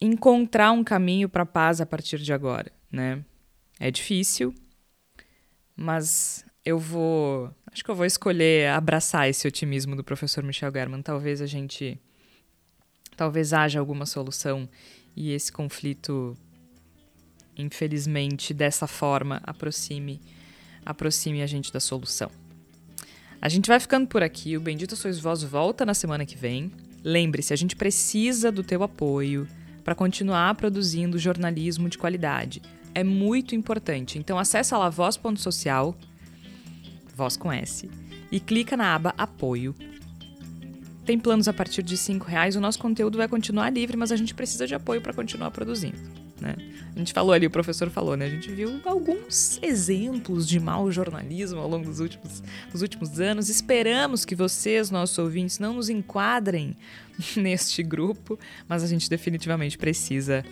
encontrar um caminho para paz a partir de agora, né? É difícil, mas eu vou, acho que eu vou escolher abraçar esse otimismo do professor Michel German. Talvez a gente talvez haja alguma solução e esse conflito, infelizmente, dessa forma, aproxime, aproxime a gente da solução. A gente vai ficando por aqui. O Bendito Sois Vós volta na semana que vem. Lembre-se, a gente precisa do teu apoio para continuar produzindo jornalismo de qualidade. É muito importante. Então acessa lá voz.social, voz com S, e clica na aba Apoio tem planos a partir de R$ reais. O nosso conteúdo vai continuar livre, mas a gente precisa de apoio para continuar produzindo. Né? A gente falou ali, o professor falou, né? A gente viu alguns exemplos de mau jornalismo ao longo dos últimos, dos últimos anos. Esperamos que vocês, nossos ouvintes, não nos enquadrem neste grupo, mas a gente definitivamente precisa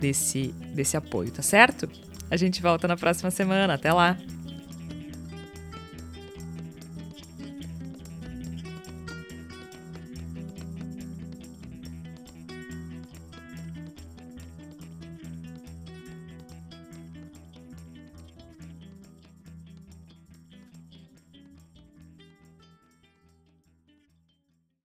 desse, desse apoio, tá certo? A gente volta na próxima semana. Até lá!